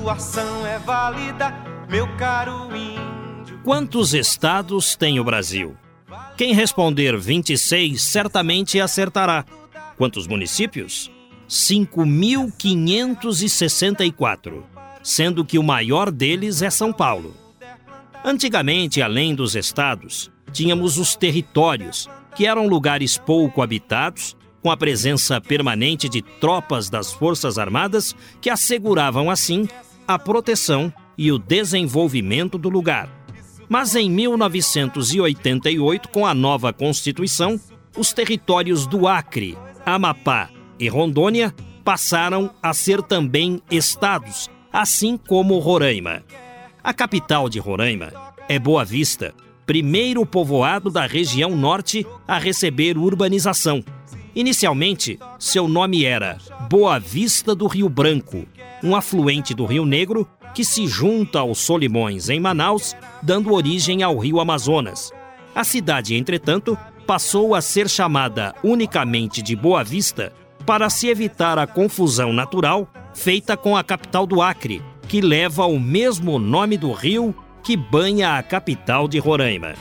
Sua ação é válida, meu caro índio. Quantos estados tem o Brasil? Quem responder 26 certamente acertará. Quantos municípios? 5.564, sendo que o maior deles é São Paulo. Antigamente, além dos estados, tínhamos os territórios, que eram lugares pouco habitados, com a presença permanente de tropas das Forças Armadas que asseguravam, assim, a proteção e o desenvolvimento do lugar. Mas em 1988, com a nova Constituição, os territórios do Acre, Amapá e Rondônia passaram a ser também estados, assim como Roraima. A capital de Roraima é Boa Vista, primeiro povoado da região norte a receber urbanização. Inicialmente, seu nome era Boa Vista do Rio Branco, um afluente do Rio Negro que se junta aos Solimões em Manaus, dando origem ao Rio Amazonas. A cidade, entretanto, passou a ser chamada unicamente de Boa Vista para se evitar a confusão natural feita com a capital do Acre, que leva o mesmo nome do rio que banha a capital de Roraima.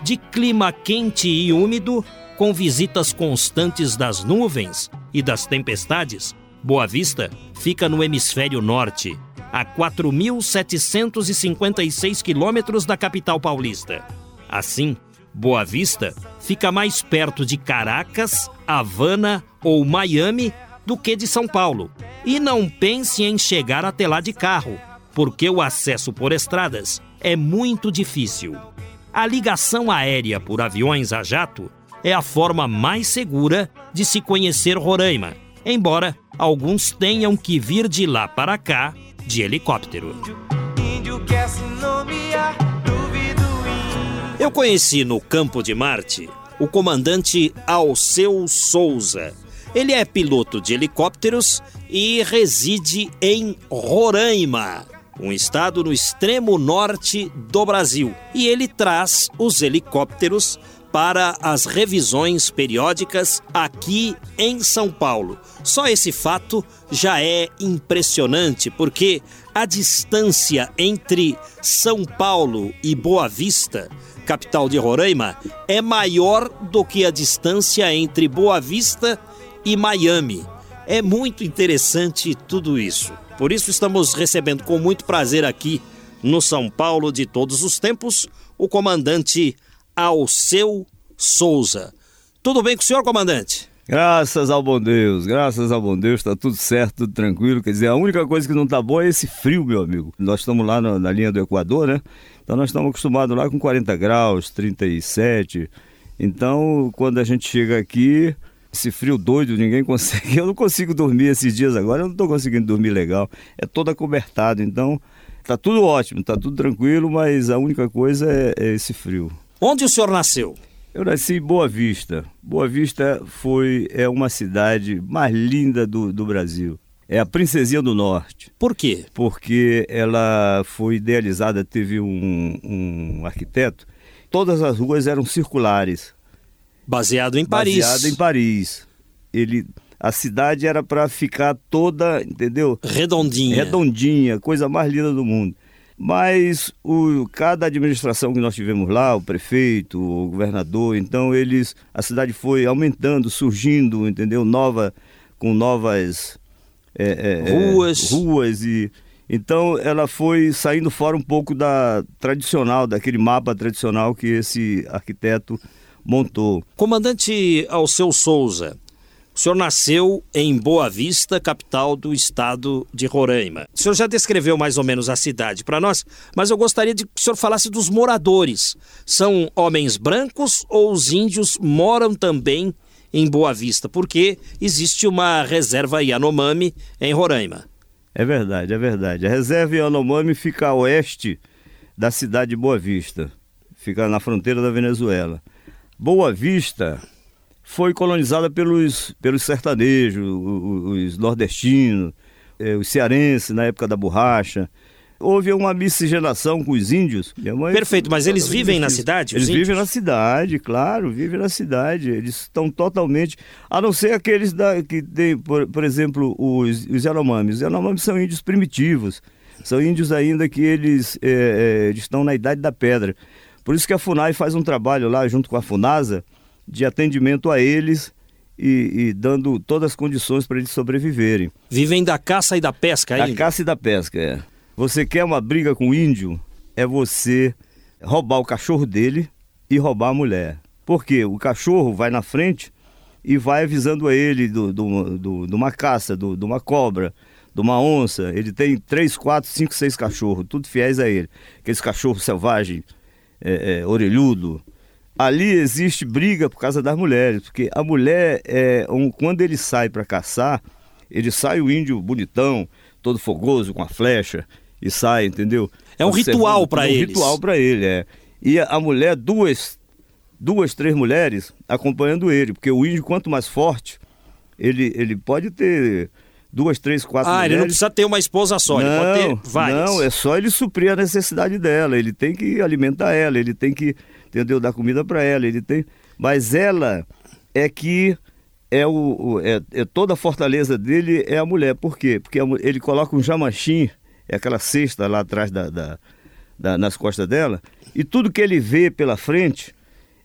De clima quente e úmido, com visitas constantes das nuvens e das tempestades, Boa Vista fica no hemisfério norte, a 4.756 quilômetros da capital paulista. Assim, Boa Vista fica mais perto de Caracas, Havana ou Miami do que de São Paulo. E não pense em chegar até lá de carro, porque o acesso por estradas é muito difícil. A ligação aérea por aviões a jato é a forma mais segura de se conhecer Roraima, embora alguns tenham que vir de lá para cá de helicóptero. Eu conheci no Campo de Marte o comandante Alceu Souza. Ele é piloto de helicópteros e reside em Roraima, um estado no extremo norte do Brasil. E ele traz os helicópteros para as revisões periódicas aqui em São Paulo. Só esse fato já é impressionante, porque a distância entre São Paulo e Boa Vista, capital de Roraima, é maior do que a distância entre Boa Vista e Miami. É muito interessante tudo isso. Por isso estamos recebendo com muito prazer aqui no São Paulo de todos os tempos o comandante Alceu Souza. Tudo bem com o senhor, comandante? Graças ao bom Deus, graças ao bom Deus, tá tudo certo, tudo tranquilo. Quer dizer, a única coisa que não tá boa é esse frio, meu amigo. Nós estamos lá na, na linha do Equador, né? Então nós estamos acostumados lá com 40 graus, 37. Então, quando a gente chega aqui, esse frio doido, ninguém consegue. Eu não consigo dormir esses dias agora, eu não estou conseguindo dormir legal. É todo acobertado, então tá tudo ótimo, tá tudo tranquilo, mas a única coisa é, é esse frio. Onde o senhor nasceu? Eu nasci em Boa Vista. Boa Vista foi é uma cidade mais linda do, do Brasil. É a Princesinha do Norte. Por quê? Porque ela foi idealizada, teve um, um arquiteto. Todas as ruas eram circulares. Baseado em Paris. Baseado em Paris. Ele, a cidade era para ficar toda, entendeu? Redondinha. Redondinha, coisa mais linda do mundo. Mas o, cada administração que nós tivemos lá, o prefeito, o governador, então eles, a cidade foi aumentando, surgindo, entendeu? Nova, com novas é, é, ruas, é, ruas e então ela foi saindo fora um pouco da tradicional, daquele mapa tradicional que esse arquiteto montou. Comandante Alceu Souza, O senhor nasceu em Boa Vista, capital do estado de Roraima. O senhor já descreveu mais ou menos a cidade para nós, mas eu gostaria de que o senhor falasse dos moradores. São homens brancos ou os índios moram também em Boa Vista? Porque existe uma reserva Yanomami em Roraima. É verdade, é verdade. A reserva Yanomami fica a oeste da cidade de Boa Vista. Fica na fronteira da Venezuela. Boa Vista foi colonizada pelos, pelos sertanejos, os, os nordestinos, eh, os cearenses na época da borracha. Houve uma miscigenação com os índios. Perfeito, mas eles vivem na cidade? Eles índios? vivem na cidade, claro, vivem na cidade. Eles estão totalmente. A não ser aqueles da, que tem, por, por exemplo, os, os Yanomamis. Os Yanomamis são índios primitivos. São índios ainda que eles, é, é, estão na idade da pedra. Por isso que a FUNAI faz um trabalho lá junto com a FUNASA de atendimento a eles e, e dando todas as condições para eles sobreviverem. Vivem da caça e da pesca ainda? Da caça e da pesca, é. Você quer uma briga com o índio, é você roubar o cachorro dele e roubar a mulher. Porque o cachorro vai na frente e vai avisando a ele do, do, do, de uma caça, do, de uma cobra, de uma onça. Ele tem três, quatro, cinco, seis cachorros, tudo fiéis a ele. Aqueles cachorros selvagens, é, é, orelhudo, ali existe briga por causa das mulheres, porque a mulher, é, um, quando ele sai para caçar, ele sai o índio bonitão, todo fogoso, com a flecha, e sai, entendeu? É um ritual para é um eles. Um ritual para ele, é. E a, a mulher, duas, duas, três mulheres acompanhando ele, porque o índio, quanto mais forte, ele, ele pode ter duas, três, quatro ah, mulheres. ele não precisa ter uma esposa só, não, ele pode ter várias. Não, é só ele suprir a necessidade dela, ele tem que alimentar ela, ele tem que entendeu? Dar comida para ela, ele tem. Mas ela é que é o, é, é, toda a fortaleza dele é a mulher. Por quê? Porque ele coloca um jamachim, é aquela cesta lá atrás da, da, da, nas costas dela, e tudo que ele vê pela frente,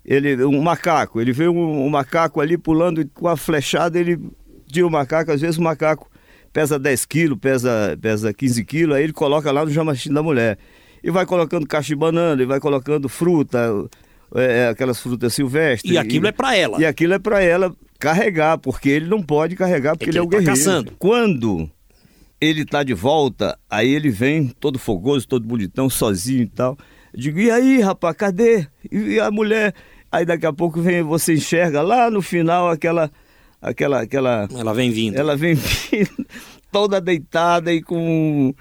ele um macaco, ele vê um, um macaco ali pulando com a flechada, ele tira o macaco, às vezes o macaco pesa 10 quilos, pesa, pesa 15 quilos, aí ele coloca lá no jamachim da mulher e vai colocando caixa de banana, e vai colocando fruta, é, é aquelas frutas silvestres. E aquilo e, é para ela. E aquilo é para ela carregar, porque ele não pode carregar, porque é ele é o tá guerreiro. Caçando. Quando ele tá de volta, aí ele vem todo fogoso, todo bonitão, sozinho e tal. Eu digo, e aí, rapaz, cadê? E a mulher. Aí daqui a pouco vem, você enxerga lá no final aquela. aquela, aquela Ela vem vindo. Ela vem vindo, toda deitada e com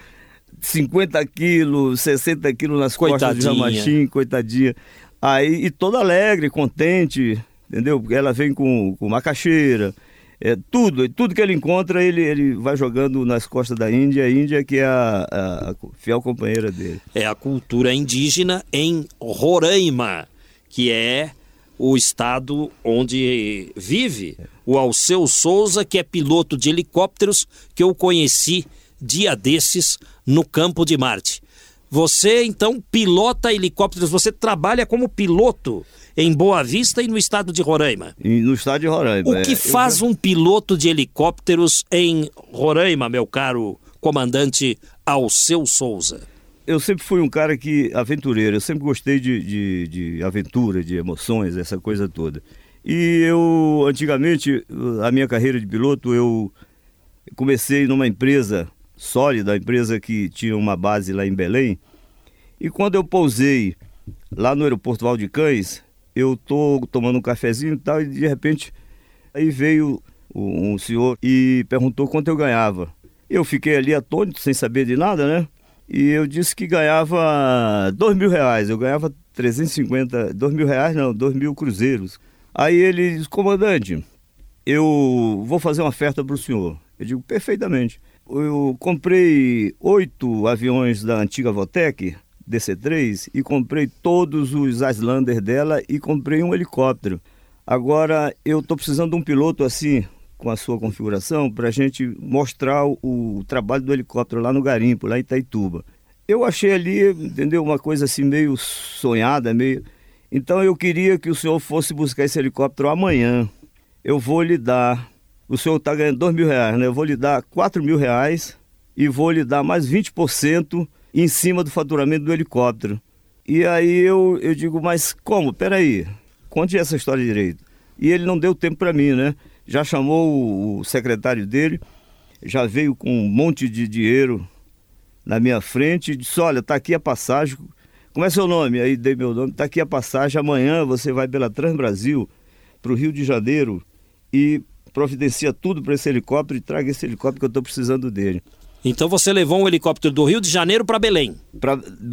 50 quilos, 60 quilos nas costas de Jamachim, coitadinha. Aí, e toda alegre, contente, entendeu? Porque ela vem com, com macaxeira, é, tudo, tudo que ele encontra, ele, ele vai jogando nas costas da Índia, a Índia que é a, a, a fiel companheira dele. É a cultura indígena em Roraima, que é o estado onde vive o Alceu Souza, que é piloto de helicópteros, que eu conheci dia desses no campo de Marte. Você então pilota helicópteros, você trabalha como piloto em Boa Vista e no estado de Roraima. E no estado de Roraima. O que é, faz um piloto de helicópteros em Roraima, meu caro comandante Alceu Souza? Eu sempre fui um cara que aventureiro, eu sempre gostei de, de, de aventura, de emoções, essa coisa toda. E eu, antigamente, a minha carreira de piloto, eu comecei numa empresa sólida, a empresa que tinha uma base lá em Belém. E quando eu pousei lá no aeroporto Valdecães, eu tô tomando um cafezinho e tal, e de repente aí veio um senhor e perguntou quanto eu ganhava. Eu fiquei ali atônito, sem saber de nada, né? E eu disse que ganhava dois mil reais. Eu ganhava 350, dois mil reais não, dois mil cruzeiros. Aí ele disse, comandante, eu vou fazer uma oferta para o senhor. Eu digo, perfeitamente eu comprei oito aviões da antiga Votec, DC-3, e comprei todos os Islander dela e comprei um helicóptero. Agora eu estou precisando de um piloto assim, com a sua configuração, para a gente mostrar o, o, trabalho do helicóptero lá no garimpo, lá em Itaituba. Eu achei ali, entendeu, uma coisa assim meio sonhada, meio... Então eu queria que o senhor fosse buscar esse helicóptero amanhã. Eu vou lhe dar o senhor está ganhando dois mil reais, né? Eu vou lhe dar quatro mil reais e vou lhe dar mais 20% em cima do faturamento do helicóptero. E aí eu, eu digo, mas como? Peraí, conte essa história direito. E ele não deu tempo para mim, né? já chamou o secretário dele, já veio com um monte de dinheiro na minha frente e disse: Olha, tá aqui a passagem. Como é seu nome? Aí dei meu nome. Tá aqui a passagem. Amanhã você vai pela Transbrasil para o Rio de Janeiro e providencia tudo para esse helicóptero e traga esse helicóptero que eu estou precisando dele. Então você levou um helicóptero do Rio de Janeiro para Belém?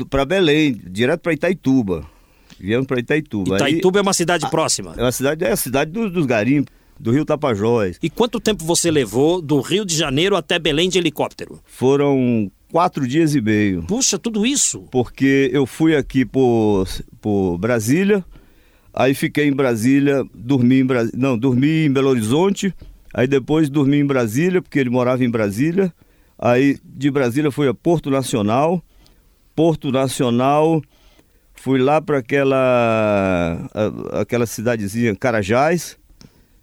Para Belém, direto para Itaituba. Viemos para Itaituba. Itaituba Aí, é uma cidade a, próxima? É uma cidade, é a cidade dos, dos garimpos do Rio Tapajós. E quanto tempo você levou do Rio de Janeiro até Belém de helicóptero? Foram quatro dias e meio. Puxa, tudo isso? Porque eu fui aqui por, por Brasília, aí fiquei em Brasília, dormi em não, dormi em Belo Horizonte, aí depois dormi em Brasília, porque ele morava em Brasília, aí de Brasília fui a Porto Nacional, Porto Nacional, fui lá para aquela, aquela cidadezinha Carajás,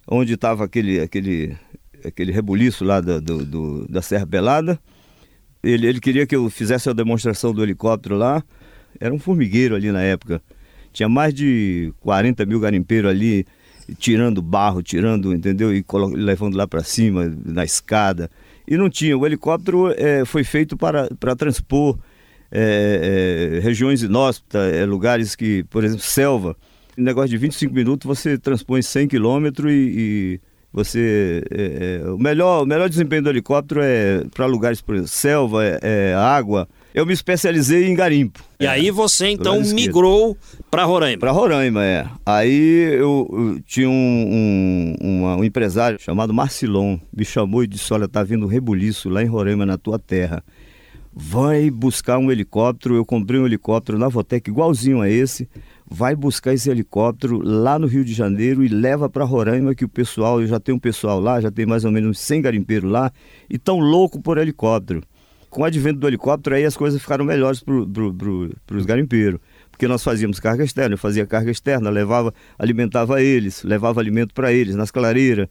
onde estava aquele, aquele, aquele rebuliço lá do, do, do, da Serra Pelada. Ele, ele queria que eu fizesse a demonstração do helicóptero lá. Era um formigueiro ali na época. Tinha mais de 40 mil garimpeiros ali, tirando barro, tirando, entendeu? E levando lá para cima, na escada. E não tinha. O helicóptero é, foi feito para, para transpor é, é, regiões inóspitas, é, lugares que, por exemplo, selva negócio de 25 minutos você transpõe 100 quilômetros e, e, você. É, é, o, melhor, o melhor desempenho do helicóptero é para lugares, por exemplo, selva, é, é, água. Eu me especializei em garimpo. E aí você então migrou para Roraima? Para Roraima, é. Aí eu, eu tinha um, um, um, empresário chamado Marcilon, me chamou e disse: Olha, tá vindo um rebuliço lá em Roraima, na tua terra. Vai buscar um helicóptero. Eu comprei um helicóptero na Votec igualzinho a esse vai buscar esse helicóptero lá no Rio de Janeiro e leva para Roraima, que o pessoal, eu já tenho um pessoal lá, já tem mais ou menos 100 garimpeiros lá, e tão louco por helicóptero. Com o advento do helicóptero, aí as coisas ficaram melhores para pro, os garimpeiros. Porque nós fazíamos carga externa, eu fazia carga externa, levava, alimentava eles, levava alimento para eles nas clareiras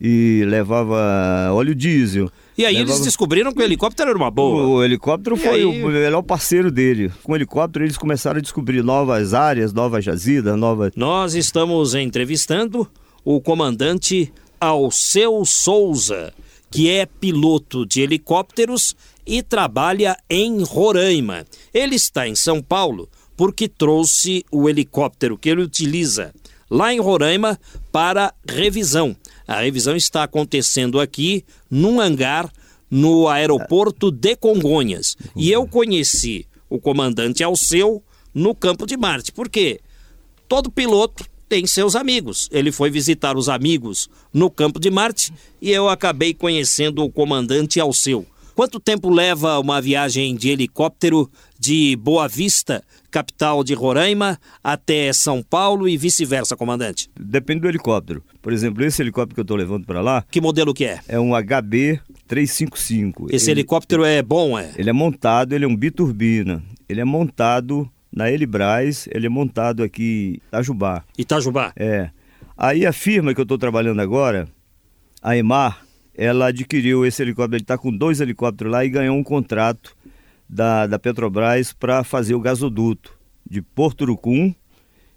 e levava óleo diesel. E aí levava... eles descobriram que o helicóptero era uma boa. O, helicóptero e foi aí... o melhor parceiro dele. Com o helicóptero eles começaram a descobrir novas áreas, novas jazidas, novas... Nós estamos entrevistando o comandante Alceu Souza, que é piloto de helicópteros e trabalha em Roraima. Ele está em São Paulo porque trouxe o helicóptero que ele utiliza lá em Roraima para revisão. A revisão está acontecendo aqui num hangar no aeroporto de Congonhas. E eu conheci o comandante Alceu no campo de Marte. Por quê? Todo piloto tem seus amigos. Ele foi visitar os amigos no campo de Marte e eu acabei conhecendo o comandante Alceu. Quanto tempo leva uma viagem de helicóptero de Boa Vista, capital de Roraima, até São Paulo e vice-versa, comandante? Depende do helicóptero. Por exemplo, esse helicóptero que eu estou levando para lá. Que modelo que é? É um HB 355. Esse ele, helicóptero é bom, é? Ele é montado, ele é um biturbina. Ele é montado na Elibraz, ele é montado aqui em Itajubá. Itajubá? É. Aí a firma que eu estou trabalhando agora, a EMAR, ela adquiriu esse helicóptero, ele está com dois helicópteros lá e ganhou um contrato da, da Petrobras para fazer o gasoduto de Porto Urucum,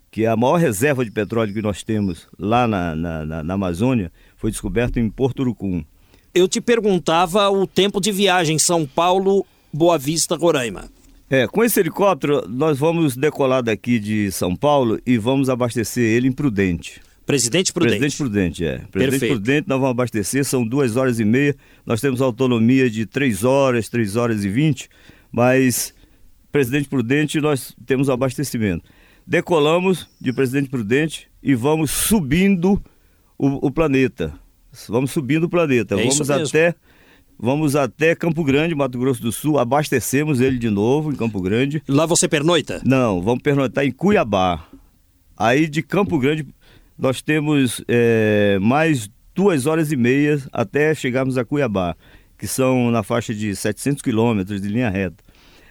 que é a maior reserva de petróleo que nós temos lá na, na, na, na Amazônia, foi descoberto em Porto Urucum. Eu te perguntava o tempo de viagem São Paulo, Boa Vista, Roraima. É, com esse helicóptero nós vamos decolar daqui de São Paulo e vamos abastecer ele em Prudente. Presidente Prudente. Presidente Prudente, é. Presidente Perfeito. Prudente, nós vamos abastecer, são duas horas e meia. Nós temos autonomia de três horas, três horas e vinte, mas Presidente Prudente nós temos abastecimento. Decolamos de Presidente Prudente e vamos subindo o, o planeta. Vamos subindo o planeta. É vamos até Vamos até Campo Grande, Mato Grosso do Sul, abastecemos ele de novo em Campo Grande. Lá você pernoita? Não, vamos pernoitar em Cuiabá. Aí de Campo Grande nós temos é, mais duas horas e meia até chegarmos a Cuiabá, que são na faixa de 700 quilômetros de linha reta.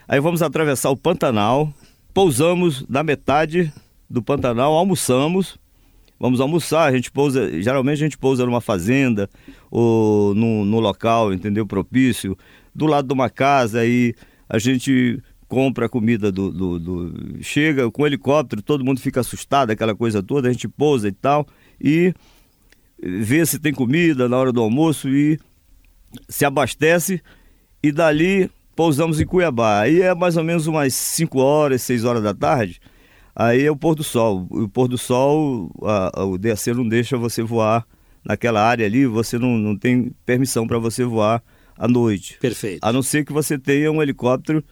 Aí vamos atravessar o Pantanal, pousamos na metade do Pantanal, almoçamos, vamos almoçar, a gente pousa, geralmente a gente pousa numa fazenda ou no local, entendeu, propício, do lado de uma casa, aí a gente compra a comida do, do, do, Chega com o helicóptero, todo mundo fica assustado, aquela coisa toda, a gente pousa e tal. E vê se tem comida na hora do almoço e se abastece e dali pousamos em Cuiabá. Aí é mais ou menos umas 5 horas, 6 horas da tarde. Aí é o pôr do sol. O pôr do sol, a, a, o DAC não deixa você voar naquela área ali, você não, não tem permissão para você voar à noite. Perfeito. A não ser que você tenha um helicóptero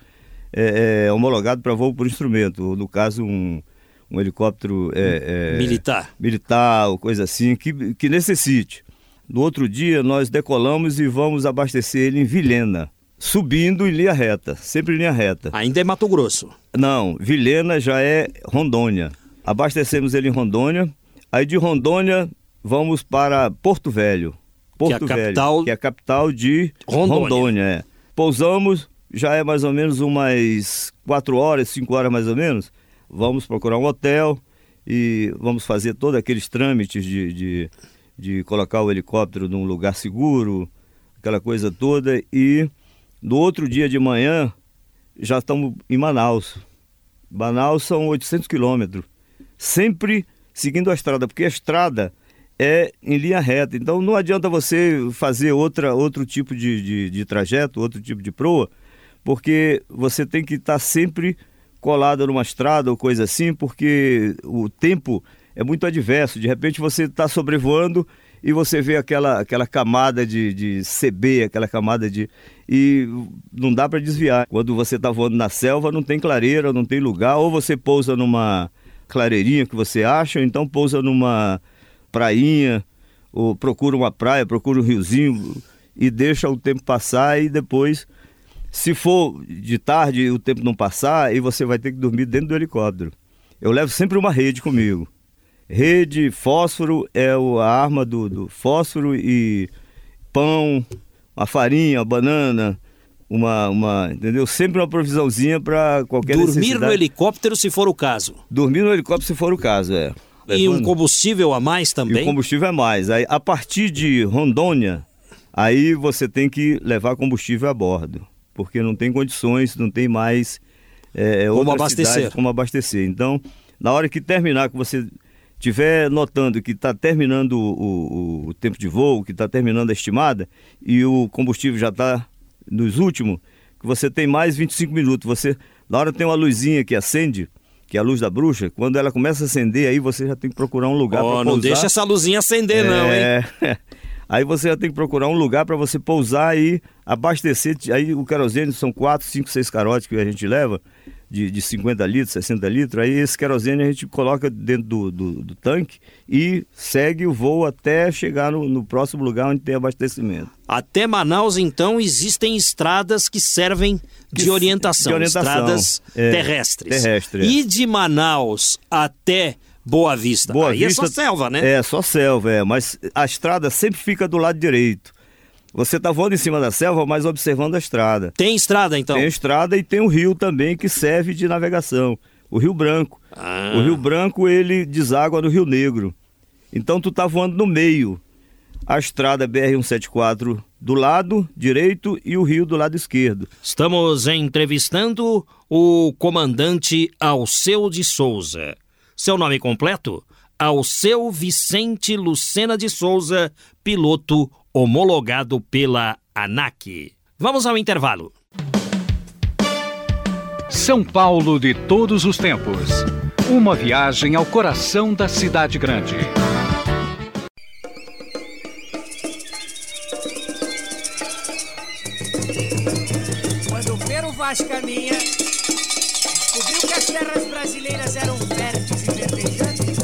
é, é, homologado para voo por instrumento, ou no caso um, um helicóptero é, é militar, militar ou coisa assim, que, que necessite. No outro dia nós decolamos e vamos abastecer ele em Vilhena, subindo em linha reta, sempre em linha reta. Ainda é Mato Grosso? Não, Vilhena já é Rondônia. Abastecemos ele em Rondônia, aí de Rondônia vamos para Porto Velho. Porto que é a capital, Velho, que é a capital de Rondônia. Rondônia é. Pousamos, já é mais ou menos umas quatro horas, cinco horas mais ou menos. Vamos procurar um hotel e vamos fazer todos aqueles trâmites de, de, de colocar o helicóptero num lugar seguro, aquela coisa toda. E no outro dia de manhã já estamos em Manaus. Manaus são 800 quilômetros. Sempre seguindo a estrada, porque a estrada é em linha reta. Então não adianta você fazer outra, outro tipo de, de, de trajeto, outro tipo de proa, porque você tem que estar sempre colado numa estrada ou coisa assim, porque o tempo é muito adverso. De repente você está sobrevoando e você vê aquela, aquela camada de, de CB, aquela camada de. e não dá para desviar. Quando você está voando na selva, não tem clareira, não tem lugar, ou você pousa numa clareirinha que você acha, ou então pousa numa prainha, ou procura uma praia, procura um riozinho e deixa o tempo passar e depois, se for de tarde o tempo não passar, e você vai ter que dormir dentro do helicóptero. Eu levo sempre uma rede comigo. Rede, fósforo é a arma do, do fósforo e pão, a farinha, a banana, uma, uma, entendeu? Sempre uma provisãozinha para qualquer Dormir necessidade. no helicóptero se for o caso. Dormir no helicóptero se for o caso, é. E um combustível a mais também? E o combustível a mais. Aí, a partir de Rondônia, aí você tem que levar combustível a bordo, porque não tem condições, não tem mais é, como abastecer. como abastecer. Então, na hora que terminar, que você estiver notando que está terminando o, o, o, tempo de voo, que está terminando a estimada, e o combustível já está nos últimos, que você tem mais 25 minutos. Você, na hora tem uma luzinha que acende, que é a luz da bruxa, quando ela começa a acender, aí você já tem que procurar um lugar oh, para pousar. Não deixa essa luzinha acender, é... não, hein? Aí você já tem que procurar um lugar para você pousar e abastecer. Aí o querosene são 4, 5, 6 carotes que a gente leva de, de 50 litros, 60 litros, aí esse querosene a gente coloca dentro do, do, do tanque e segue o voo até chegar no, no, próximo lugar onde tem abastecimento. Até Manaus, então, existem estradas que servem de, orientação, de orientação, estradas é, terrestres. Terrestre, é. E de Manaus até Boa Vista, Boa aí Vista, é só selva, né? É, só selva, é, mas a estrada sempre fica do lado direito. Você está voando em cima da selva, mas observando a estrada. Tem estrada, então? Tem estrada e tem o rio também que serve de navegação. O Rio Branco. Ah. O Rio Branco, ele deságua no Rio Negro. Então tu tá voando no meio. A estrada BR-174 do lado direito e o rio do lado esquerdo. Estamos entrevistando o comandante Alceu de Souza. Seu nome completo? Alceu Vicente Lucena de Souza, piloto homologado pela ANAC. Vamos ao intervalo. São Paulo de todos os tempos. Uma viagem ao coração da cidade grande. Quando o Pero Vaz caminha, descobriu que as terras brasileiras eram férteis e verdejantes,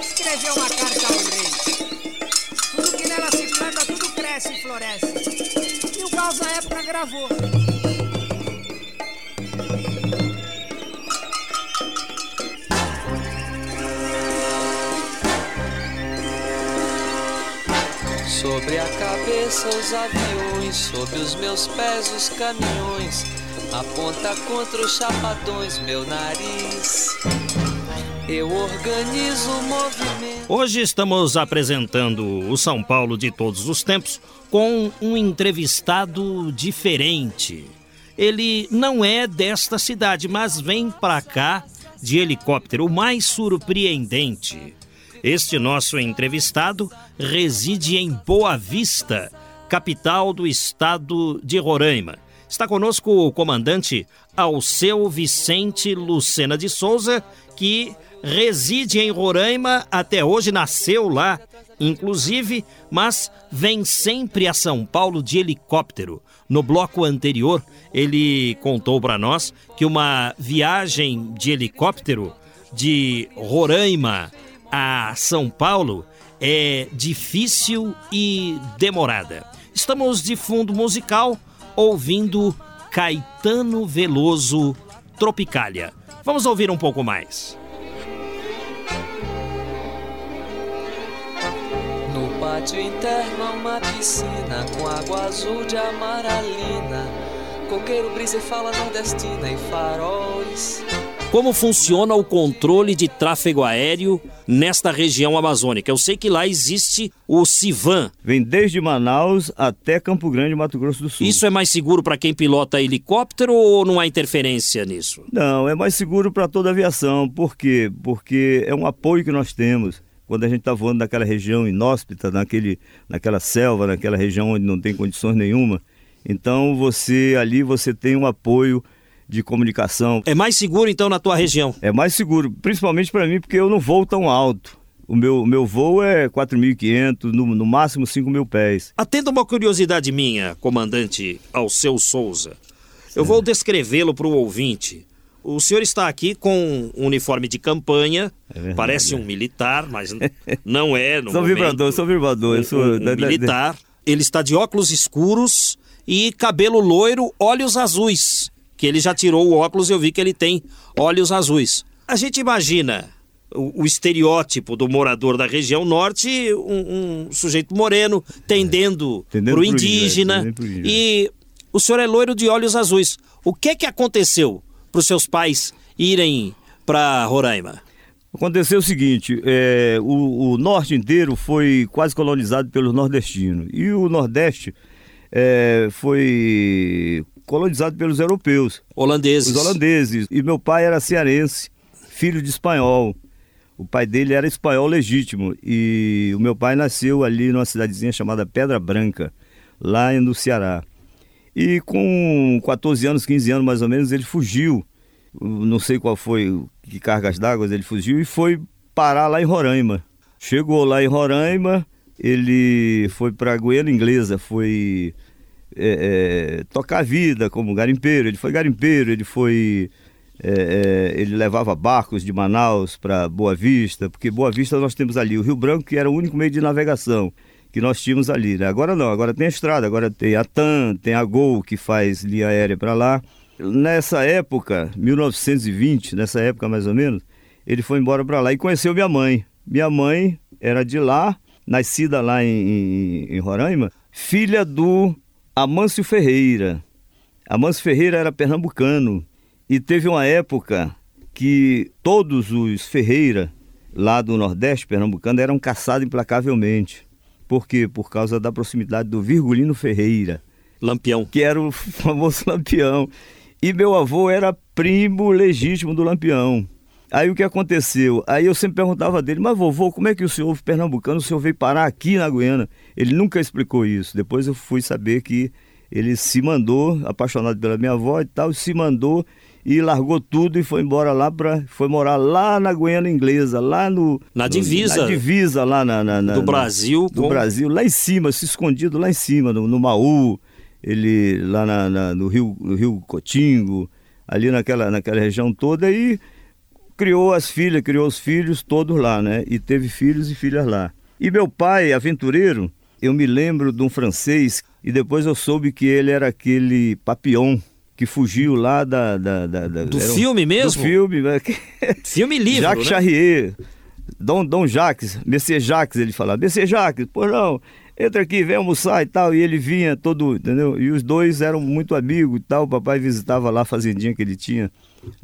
escreveu uma carta ao cresce e floresce. E o Gauss na época gravou. Sobre a cabeça os aviões, sob os meus pés os caminhões, aponta contra os chapadões meu nariz. Eu organizo o movimento. Hoje estamos apresentando o São Paulo de todos os tempos com um entrevistado diferente. Ele não é desta cidade, mas vem para cá de helicóptero. O mais surpreendente, Este nosso entrevistado reside em Boa Vista, capital do estado de Roraima. Está conosco o comandante Alceu Vicente Lucena de Souza, que reside em Roraima até hoje, nasceu lá, inclusive, mas vem sempre a São Paulo de helicóptero. No bloco anterior, ele contou para nós que uma viagem de helicóptero de Roraima a São Paulo é difícil e demorada. Estamos de fundo musical ouvindo Caetano Veloso Tropicália. Vamos ouvir um pouco mais. No pátio interno há uma piscina com água azul de amaralina, coqueiro, brisa e fala nordestina e faróis. Como funciona o controle de tráfego aéreo nesta região amazônica? Eu sei que lá existe o Civan. Vem desde Manaus até Campo Grande, Mato Grosso do Sul. Isso é mais seguro para quem pilota helicóptero ou não há interferência nisso? Não, é mais seguro para toda a aviação. Por quê? Porque é um apoio que nós temos. Quando a gente está voando naquela região inóspita, naquele, naquela selva, naquela região onde não tem condições nenhuma, então você ali você tem um apoio de comunicação. É mais seguro então na tua região? É mais seguro, principalmente para mim, porque eu não voo tão alto. O meu, meu voo é 4.500, no, no máximo 5 mil pés. Atenda uma curiosidade minha, comandante Alceu Souza. Eu vou descrevê-lo para o ouvinte. O senhor está aqui com um uniforme de campanha, É parece um militar, mas não é. No sou momento. vibrador, sou vibrador. um, sou um militar. Ele está de óculos escuros e cabelo loiro, olhos azuis. Que ele já tirou o óculos e eu vi que ele tem olhos azuis. A gente imagina o, o estereótipo do morador da região norte, um, um sujeito moreno, tendendo Tendendo para o índio, é, indígena. tendendo índio, E o senhor é loiro de olhos azuis. O que é que aconteceu para os seus pais irem para Roraima? Aconteceu o seguinte: é, o, o norte inteiro foi quase colonizado pelos nordestinos. E o nordeste é, foi colonizado pelos europeus, Holandeses. os holandeses. E meu pai era cearense, filho de espanhol. O pai dele era espanhol legítimo. E o meu pai nasceu ali numa cidadezinha chamada Pedra Branca, lá no Ceará. E com 14 anos, 15 anos mais ou menos, ele fugiu. Não sei qual foi, que cargas d'água ele fugiu e foi parar lá em Roraima. Chegou lá em Roraima, ele foi para a Guiana Inglesa, foi é, é, tocar a vida como garimpeiro. Ele foi garimpeiro, ele foi. é, é, ele levava barcos de Manaus para Boa Vista, porque Boa Vista nós temos ali o Rio Branco, que era o único meio de navegação que nós tínhamos ali. Né? Agora não, agora tem a estrada, agora tem a TAM, tem a Gol, que faz linha aérea para lá. Nessa época, 1920, nessa época mais ou menos, ele foi embora para lá e conheceu minha mãe. Minha mãe era de lá, nascida lá em, em, em Roraima, filha do Amâncio Ferreira. Amâncio Ferreira era pernambucano e teve uma época que todos os Ferreira lá do Nordeste pernambucano eram caçados implacavelmente. Por quê? Por causa da proximidade do Virgulino Ferreira, Lampião. que era o famoso Lampião. E meu avô era primo legítimo do Lampião. Aí o que aconteceu? Aí eu sempre perguntava dele, mas vovô, como é que o senhor pernambucano, o senhor veio parar aqui na Guiana? Ele nunca explicou isso. Depois eu fui saber que ele se mandou, apaixonado pela minha avó e tal, se mandou e largou tudo e foi embora lá para foi morar lá na Guiana Inglesa, lá no Na no- divisa. na divisa lá na, na- na- Do Brasil do com- Brasil, lá em cima, se escondido lá em cima, no, no Maú, ele lá na- no, Rio, no Rio Cotingo, ali naquela, naquela região toda, e criou as filhas, criou os filhos todos lá, né? E teve filhos e filhas lá. E meu pai, aventureiro, eu me lembro de um francês, e depois eu soube que ele era aquele Papillon, que fugiu lá da... da- da- da- Do era um- filme mesmo? Do filme, né? Filme livro, Jacques né? Charrier, Dom, Dom Jacques, Messias Jacques, ele falava, Messias Jacques, pô não, entra aqui, vem almoçar e tal, e ele vinha todo, entendeu? E os dois eram muito amigos e tal, o papai visitava lá a fazendinha que ele tinha,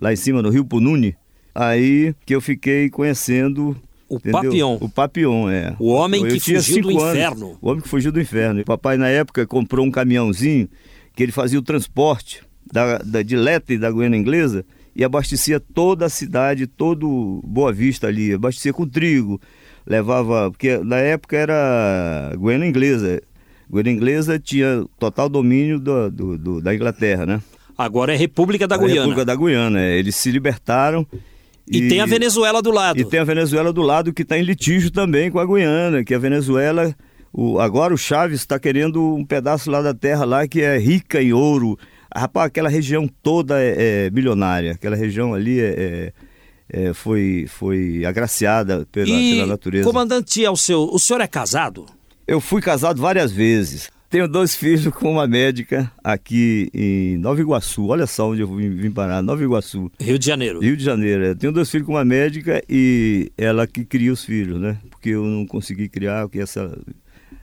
lá em cima no Rio Pununi, aí que eu fiquei conhecendo... O entendeu? O Papillon, é. O homem Eu que fugiu do anos. inferno. O homem que fugiu do inferno. E papai, na época, comprou um caminhãozinho que ele fazia o transporte da, da, de Leta e da Guiana Inglesa e abastecia toda a cidade, todo Boa Vista ali. Abastecia com trigo, levava. Porque na época era Guiana Inglesa. Guiana Inglesa tinha total domínio do, do, do, da Inglaterra, né? Agora é República da A Guiana. República da Guiana. é. Eles se libertaram. E, tem a Venezuela do lado. E tem a Venezuela do lado que está em litígio também com a Guiana, que a Venezuela. O, agora o Chaves está querendo um pedaço lá da terra lá que é rica em ouro. Rapaz, aquela região toda é, é milionária. Aquela região ali é, é- é- foi, foi agraciada pela, e, pela natureza. comandante Alceu, o senhor é casado? Eu fui casado várias vezes. Tenho dois filhos com uma médica aqui em Nova Iguaçu. Olha só onde eu vim, vim parar, Nova Iguaçu. Rio de Janeiro. Rio de Janeiro. é. Tenho dois filhos com uma médica e ela que cria os filhos, né? Porque eu não consegui criar, porque essa,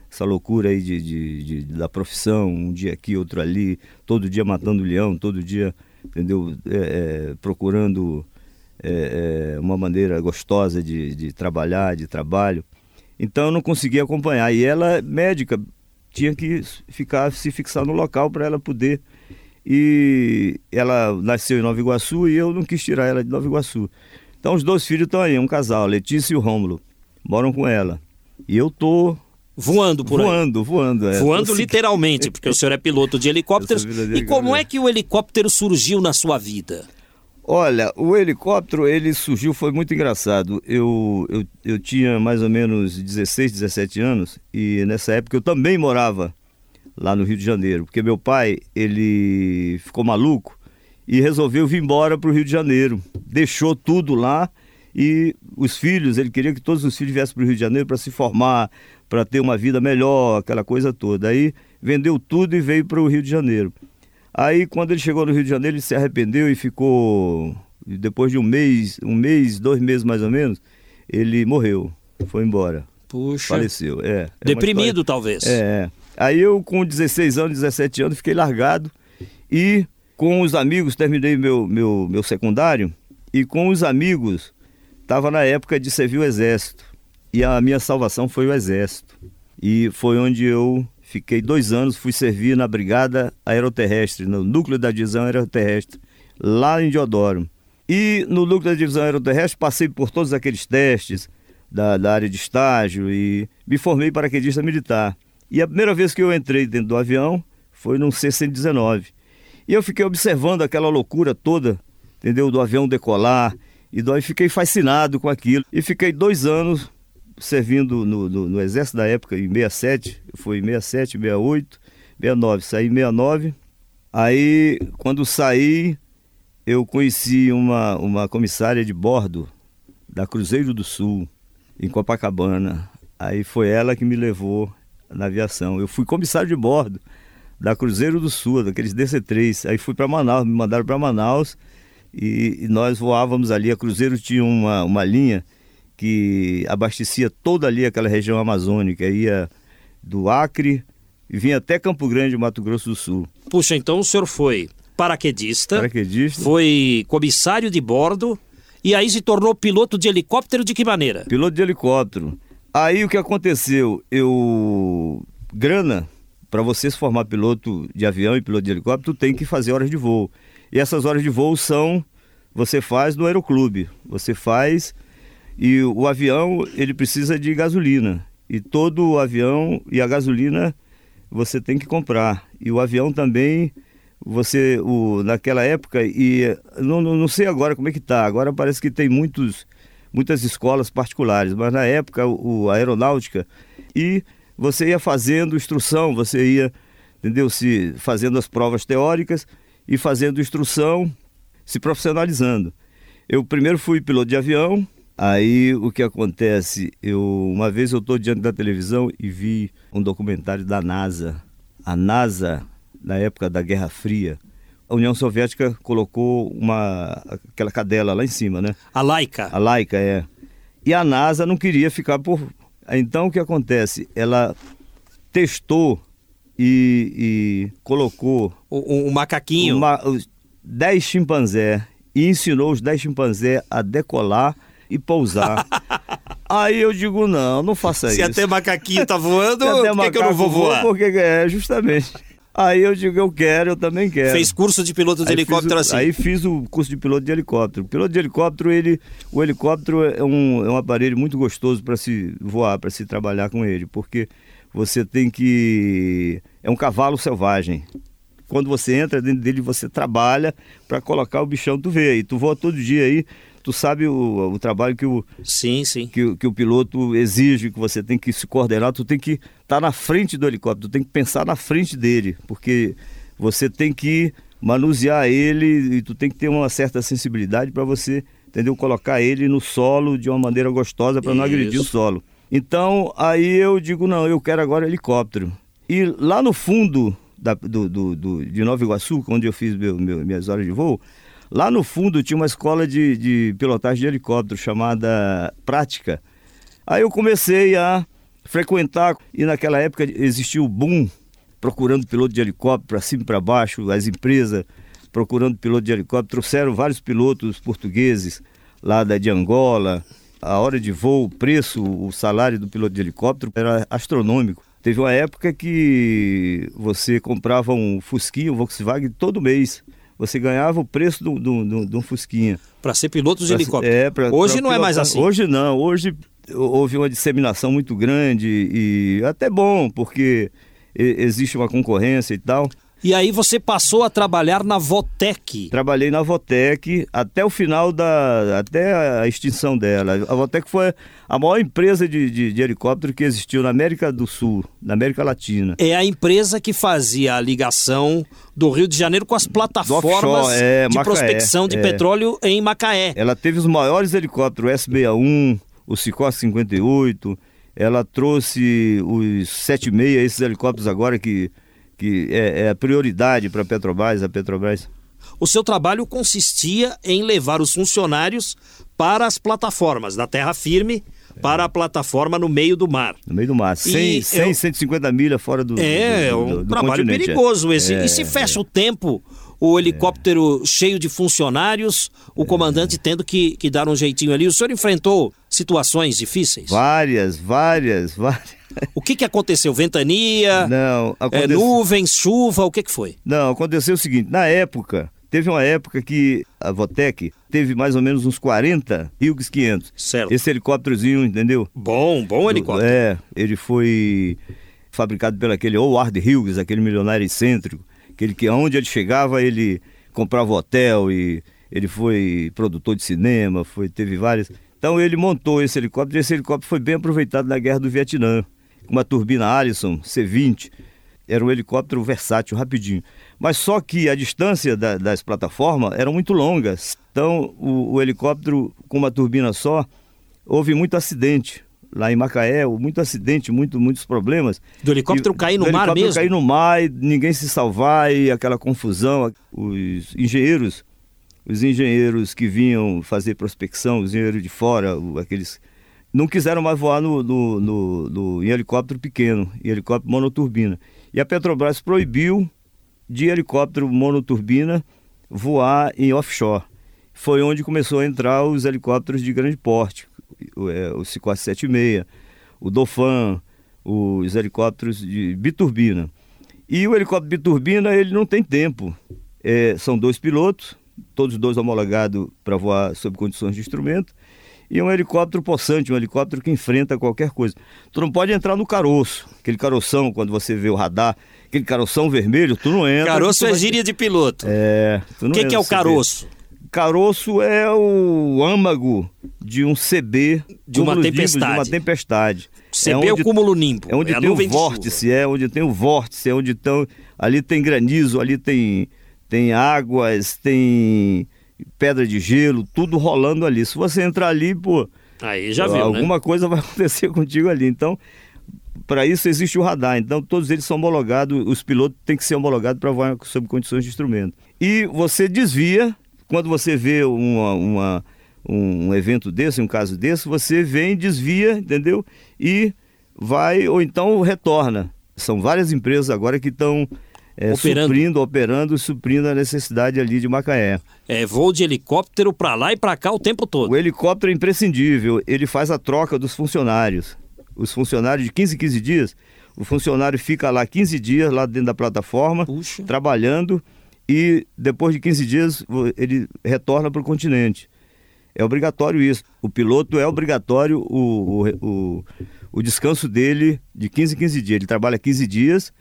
essa loucura aí de, de- de- da profissão, um dia aqui, outro ali, todo dia matando leão, todo dia, entendeu? É, é, procurando é, é, uma maneira gostosa de, de trabalhar, de trabalho. Então eu não conseguia acompanhar. E ela, médica, tinha que ficar, se fixar no local para ela poder. E ela nasceu em Nova Iguaçu e eu não quis tirar ela de Nova Iguaçu. Então os dois filhos estão aí, um casal, Letícia e o Rômulo, moram com ela. E eu tô Voando por aí. voando, voando. é. Voando literalmente, porque o senhor é piloto de helicópteros. Verdadeiro E como é que o helicóptero surgiu na sua vida? Olha, o helicóptero, ele surgiu, foi muito engraçado. Eu, eu, eu tinha mais ou menos 16, 17 anos e nessa época eu também morava lá no Rio de Janeiro, porque meu pai, ele ficou maluco e resolveu vir embora para o Rio de Janeiro. Deixou tudo lá e os filhos, ele queria que todos os filhos viessem para o Rio de Janeiro para se formar, para ter uma vida melhor, aquela coisa toda. Aí vendeu tudo e veio para o Rio de Janeiro. Aí quando ele chegou no Rio de Janeiro, ele se arrependeu e ficou. Depois de um mês, um mês, dois meses mais ou menos, ele morreu. Foi embora. Puxa. Faleceu. É. é Deprimido, talvez. É, é. Aí eu, com 16 anos, 17 anos, fiquei largado e com os amigos terminei meu, meu, meu secundário e com os amigos estava na época de servir o exército e a minha salvação foi o exército e foi onde eu fiquei dois anos fui servir na brigada aeroterrestre no núcleo da divisão aeroterrestre lá em Diodoro e no núcleo da divisão aeroterrestre passei por todos aqueles testes da, da área de estágio e me formei paraquedista militar e a primeira vez que eu entrei dentro do avião foi num C-119 e eu fiquei observando aquela loucura toda, entendeu? Do avião decolar. E daí fiquei fascinado com aquilo. E fiquei dois anos servindo no, no, no Exército da época, em 67. Foi em 67, 68, 69. Saí em 69. Aí, quando saí, eu conheci uma, uma comissária de bordo da Cruzeiro do Sul, em Copacabana. Aí foi ela que me levou na aviação. Eu fui comissário de bordo da Cruzeiro do Sul, daqueles DC-3. Aí fui para Manaus, me mandaram para Manaus e, e nós voávamos ali. A Cruzeiro tinha uma, uma linha que abastecia toda ali aquela região amazônica, ia do Acre e vinha até Campo Grande, Mato Grosso do Sul. Puxa, então o senhor foi paraquedista, Paraquedista, foi comissário de bordo e aí se tornou piloto de helicóptero de que maneira? piloto de helicóptero. Aí o que aconteceu? Eu. Grana, para você se formar piloto de avião e piloto de helicóptero, tem que fazer horas de voo. E essas horas de voo são. Você faz no aeroclube. Você faz. E o avião, ele precisa de gasolina. E todo o avião e a gasolina você tem que comprar. E o avião também, você, o, naquela época, e não, não, sei agora como é que tá. Agora parece que tem muitos, muitas escolas particulares, mas na época o, a aeronáutica e você ia fazendo instrução, você ia, entendeu? Se fazendo as provas teóricas e fazendo instrução, se profissionalizando. Eu primeiro fui piloto de avião, aí o que acontece, eu uma vez eu estou diante da televisão e vi um documentário da NASA. A NASA, na época da Guerra Fria, a União Soviética colocou uma aquela cadela lá em cima, né? A laica. A Laika é. E a NASA não queria ficar por. Então o que acontece? Ela testou e, e colocou O, o macaquinho. uma, os 10 chimpanzé e ensinou os 10 chimpanzé a decolar e pousar. Aí eu digo, não, não faça Se isso. até macaquinho tá voando, Se por que, que eu não macaco vou voa, voar? Porque é, justamente. Aí eu digo, eu quero, eu também quero. Fez curso de piloto de Aí helicóptero o- assim. Aí fiz o curso de piloto de helicóptero. Piloto de helicóptero, ele, o helicóptero é um, é um aparelho muito gostoso para se voar, para se trabalhar com ele, porque você tem que. É um cavalo selvagem. Quando você entra dentro dele, você trabalha para colocar o bichão, tu vê aí. Tu voa todo dia aí, tu sabe o, o trabalho que o, Sim, sim. que, que o piloto exige, que você tem que se coordenar, tu tem que estar na frente do helicóptero, tu tem que pensar na frente dele, porque você tem que manusear ele e tu tem que ter uma certa sensibilidade para você, entendeu? Colocar ele no solo de uma maneira gostosa para não agredir o solo. Então, aí eu digo, não, eu quero agora helicóptero. E lá no fundo da- do, do- do- de Nova Iguaçu, onde eu fiz meu- meu- minhas horas de voo, lá no fundo tinha uma escola de, de pilotagem de helicóptero chamada Prática. Aí eu comecei a frequentar, e naquela época existia o boom, procurando piloto de helicóptero para cima e para baixo, as empresas procurando piloto de helicóptero, trouxeram vários pilotos portugueses lá da, de Angola, a hora de voo, o preço, o salário do piloto de helicóptero era astronômico. Teve uma época que você comprava um Fusquinha, um Volkswagen, todo mês. Você ganhava o preço de um- Fusquinha. Para ser piloto de Pra- helicóptero. é, pra- Hoje pra não é mais pilotar. assim. Hoje não, hoje houve uma disseminação muito grande e até bom, porque existe uma concorrência e tal. E aí você passou a trabalhar na Votec. Trabalhei na Votec até o final da. até a extinção dela. A Votec foi a maior empresa de, de, de helicóptero que existiu na América do Sul, na América Latina. É a empresa que fazia a ligação do Rio de Janeiro com as plataformas offshore, é, de Macaé, prospecção de é. petróleo em Macaé. Ela teve os maiores helicópteros, o S61, o Sikorsky 58. Ela trouxe os 76, esses helicópteros agora que, que é, é a prioridade para a Petrobras, a Petrobras. O seu trabalho consistia em levar os funcionários para as plataformas, da terra firme para a plataforma no meio do mar. No meio do mar. 100, E 100 eu- 150 milhas fora do. É, do, do- um do trabalho continente, é. perigoso esse. É, e se fecha o tempo, o helicóptero cheio de funcionários, o comandante tendo que, que dar um jeitinho ali. O senhor enfrentou situações difíceis? Várias, várias, várias. O que, que aconteceu? Ventania, Não, é, nuvens, chuva, o que, que foi? não, aconteceu o seguinte: na época, teve uma época que a Votec teve mais ou menos uns 40 Hughes 500. Certo. Esse helicópterozinho, entendeu? Bom, bom helicóptero. É, ele foi fabricado pelo aquele Howard Hughes, aquele milionário excêntrico, aquele que onde ele chegava ele comprava hotel e ele foi produtor de cinema, foi teve várias. Então ele montou esse helicóptero e esse helicóptero foi bem aproveitado na guerra do Vietnã, com uma turbina Allison C20. Era um helicóptero versátil, rapidinho. Mas só que a distância da- das plataformas eram muito longas. Então o, o helicóptero com uma turbina só houve muito acidente lá em Macaé, muito acidente, muito, muitos problemas. Do helicóptero E- cair no do mar helicóptero mesmo? cair no mar e ninguém se salvar e aquela confusão. Os engenheiros, os engenheiros que vinham fazer prospecção, os engenheiros de fora, aqueles não quiseram mais voar no, no- no- no- em helicóptero pequeno, em helicóptero monoturbina. E a Petrobras proibiu de helicóptero monoturbina voar em offshore. Foi onde começou a entrar os helicópteros de grande porte, o, é, o Sikorsky 76, o Dauphin, os helicópteros de biturbina. E o helicóptero biturbina, ele não tem tempo. É, são dois pilotos, todos dois homologados para voar sob condições de instrumento, e um helicóptero possante, um helicóptero que enfrenta qualquer coisa. Tu não pode entrar no caroço, aquele caroção, quando você vê o radar, aquele caroção vermelho, tu não entra. Caroço é gíria de piloto. É, o que, que é o no CB. caroço? Caroço é o âmago de um CB De uma tempestade. De uma tempestade. CB é, o onde- cúmulo nimbo. É onde a tem o vórtice, é onde tem o vórtice, é onde estão. Ali tem granizo, ali tem, tem águas, tem pedra de gelo, tudo rolando ali. Se você entrar ali, pô. Aí já viu, né? alguma coisa vai acontecer contigo ali. Então, para isso existe o radar. Então, todos eles são homologados, os pilotos têm que ser homologados para voar sob condições de instrumento. E você desvia, quando você vê uma, uma- um evento desse, um caso desse, você vem, desvia, entendeu? E vai, ou então retorna. São várias empresas agora que estão é, Operando. suprindo, operando, suprindo a necessidade ali de Macaé. É voo de helicóptero pra lá e pra cá o tempo todo. O helicóptero é imprescindível, ele faz a troca dos funcionários. Os funcionários de 15 em 15 dias, O funcionário fica lá 15 dias, lá dentro da plataforma, Puxa. trabalhando, e depois de 15 dias ele retorna para o continente. É obrigatório isso. O piloto é obrigatório o, o, o, o descanso dele de 15 em 15 dias. Ele trabalha 15 dias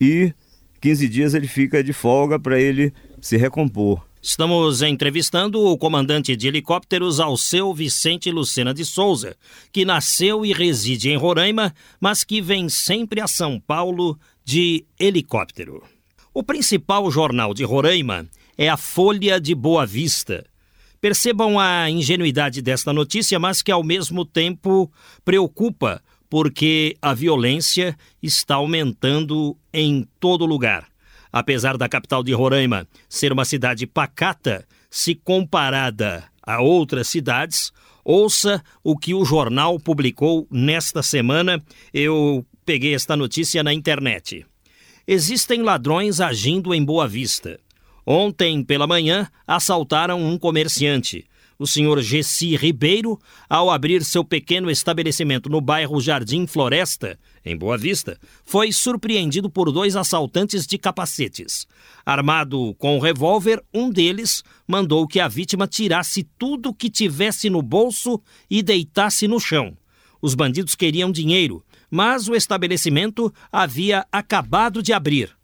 e 15 dias ele fica de folga para ele se recompor. Estamos entrevistando o comandante de helicópteros Alceu Vicente Lucena de Souza, que nasceu e reside em Roraima, mas que vem sempre a São Paulo de helicóptero. O principal jornal de Roraima é a Folha de Boa Vista. Percebam a ingenuidade desta notícia, mas que ao mesmo tempo preocupa, porque a violência está aumentando em todo lugar. Apesar da capital de Roraima ser uma cidade pacata, se comparada a outras cidades, ouça o que o jornal publicou nesta semana. Eu peguei esta notícia na internet. Existem ladrões agindo em Boa Vista. Ontem pela manhã assaltaram um comerciante. O senhor Gessi Ribeiro, ao abrir seu pequeno estabelecimento no bairro Jardim Floresta, em Boa Vista, foi surpreendido por dois assaltantes de capacetes. Armado com um revólver, um deles mandou que a vítima tirasse tudo que tivesse no bolso e deitasse no chão. Os bandidos queriam dinheiro, mas o estabelecimento havia acabado de abrir.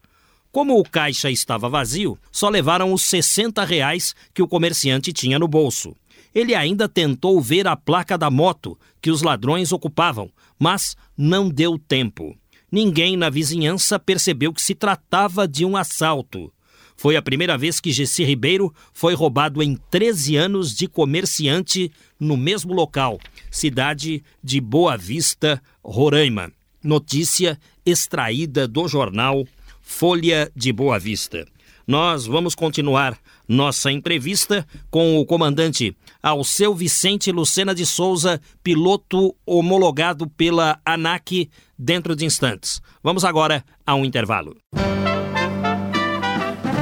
Como o caixa estava vazio, só levaram os 60 reais que o comerciante tinha no bolso. Ele ainda tentou ver a placa da moto que os ladrões ocupavam, mas não deu tempo. Ninguém na vizinhança percebeu que se tratava de um assalto. Foi a primeira vez que Gessi Ribeiro foi roubado em 13 anos de comerciante no mesmo local, cidade de Boa Vista, Roraima. Notícia extraída do jornal Folha de Boa Vista. Nós vamos continuar nossa entrevista com o comandante Alceu Vicente Lucena de Souza, piloto homologado pela ANAC, dentro de instantes. Vamos agora a um intervalo.